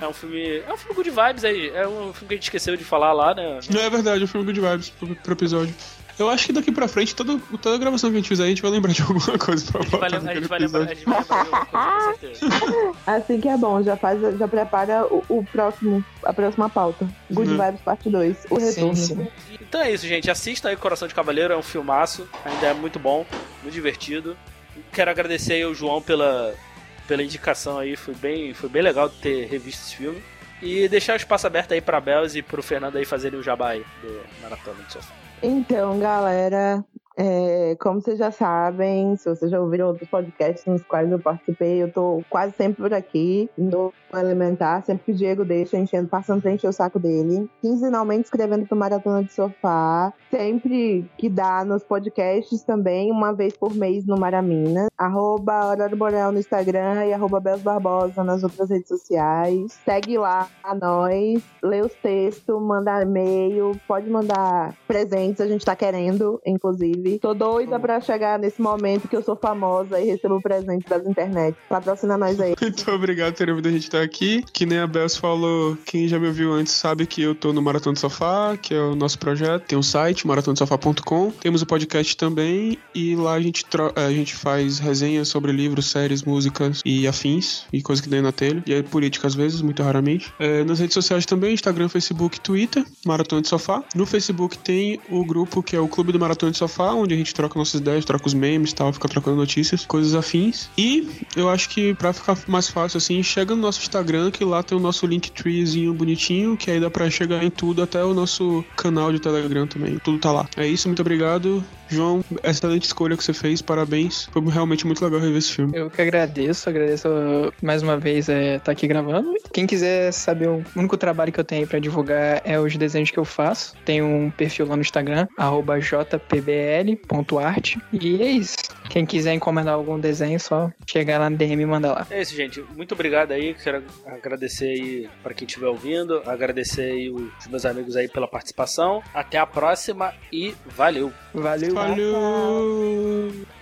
é um filme. É um filme good vibes aí. É um filme que a gente esqueceu de falar lá, né? Não é verdade, o filme Good Vibes pro, pro episódio. Eu acho que daqui pra frente, toda, toda gravação que a gente fizer, a gente vai lembrar de alguma coisa pra A gente vai botar lembrar, a gente vai lembrar, a gente vai lembrar de alguma coisa, com certeza. Assim que é bom, já faz, já prepara o, o próximo, a próxima pauta. Good Uhum. Vibes parte 2, o Sim, retorno. sim. Então é isso, gente. Assista aí Coração de Cavaleiro, é um filmaço. Ainda é muito bom, muito divertido. Quero agradecer aí ao João pela, pela indicação aí. Foi bem, foi bem legal ter revisto esse filme. E deixar o espaço aberto aí pra Belz e pro Fernando aí fazerem o jabá aí do Maratona do Sofá. Então, galera, é, como vocês já sabem, se vocês já ouviram outros podcasts nos quais eu participei, eu tô quase sempre por aqui, no Elementar, sempre que o Diego deixa, enchendo, passando pra encher o saco dele. Quinzenalmente escrevendo pro Maratona de Sofá. Sempre que dá nos podcasts também, uma vez por mês no Maramina. Arroba Horário Boreal no Instagram e arroba Belos Barbosa nas outras redes sociais. Segue lá a nós, lê os textos, manda e-mail, pode mandar presentes, a gente tá querendo, inclusive. Tô doida pra chegar nesse momento que eu sou famosa e recebo presentes das internet. Patrocina nós aí. Muito obrigado por ter ouvido a gente estar aqui. Que nem a Bels falou, quem já me ouviu antes sabe que eu tô no Maratona do Sofá, que é o nosso projeto. Tem um site, maratonasofá.com. Temos o podcast também e lá a gente, a gente faz resenhas sobre livros, séries, músicas e afins e coisas que tem na telha. E é política às vezes, muito raramente. É, nas redes sociais também, Instagram, Facebook, Twitter, Maratona de Sofá. No Facebook tem o grupo que é o Clube do Maratona de Sofá, onde a gente troca nossas ideias, troca os memes tal, fica trocando notícias, coisas afins. E eu acho que pra ficar mais fácil assim, chega no nosso Instagram, que lá tem o nosso Linktreezinho bonitinho, que aí dá pra chegar em tudo, até o nosso canal de Telegram também. Tudo tá lá. É isso, muito obrigado. João, excelente escolha que você fez, parabéns. Foi realmente muito legal rever esse filme. Eu que agradeço, agradeço uh, mais uma vez estar tá aqui gravando. Quem quiser saber, o único trabalho que eu tenho pra divulgar é os desenhos que eu faço. Tem um perfil lá no Instagram, arroba jpbl.art. E é isso. Quem quiser encomendar algum desenho, só chegar lá no DM e mandar lá. É isso, gente. Muito obrigado aí. Quero agradecer aí para quem estiver ouvindo. Agradecer aí os meus amigos aí pela participação. Até a próxima e valeu. Valeu. Falou!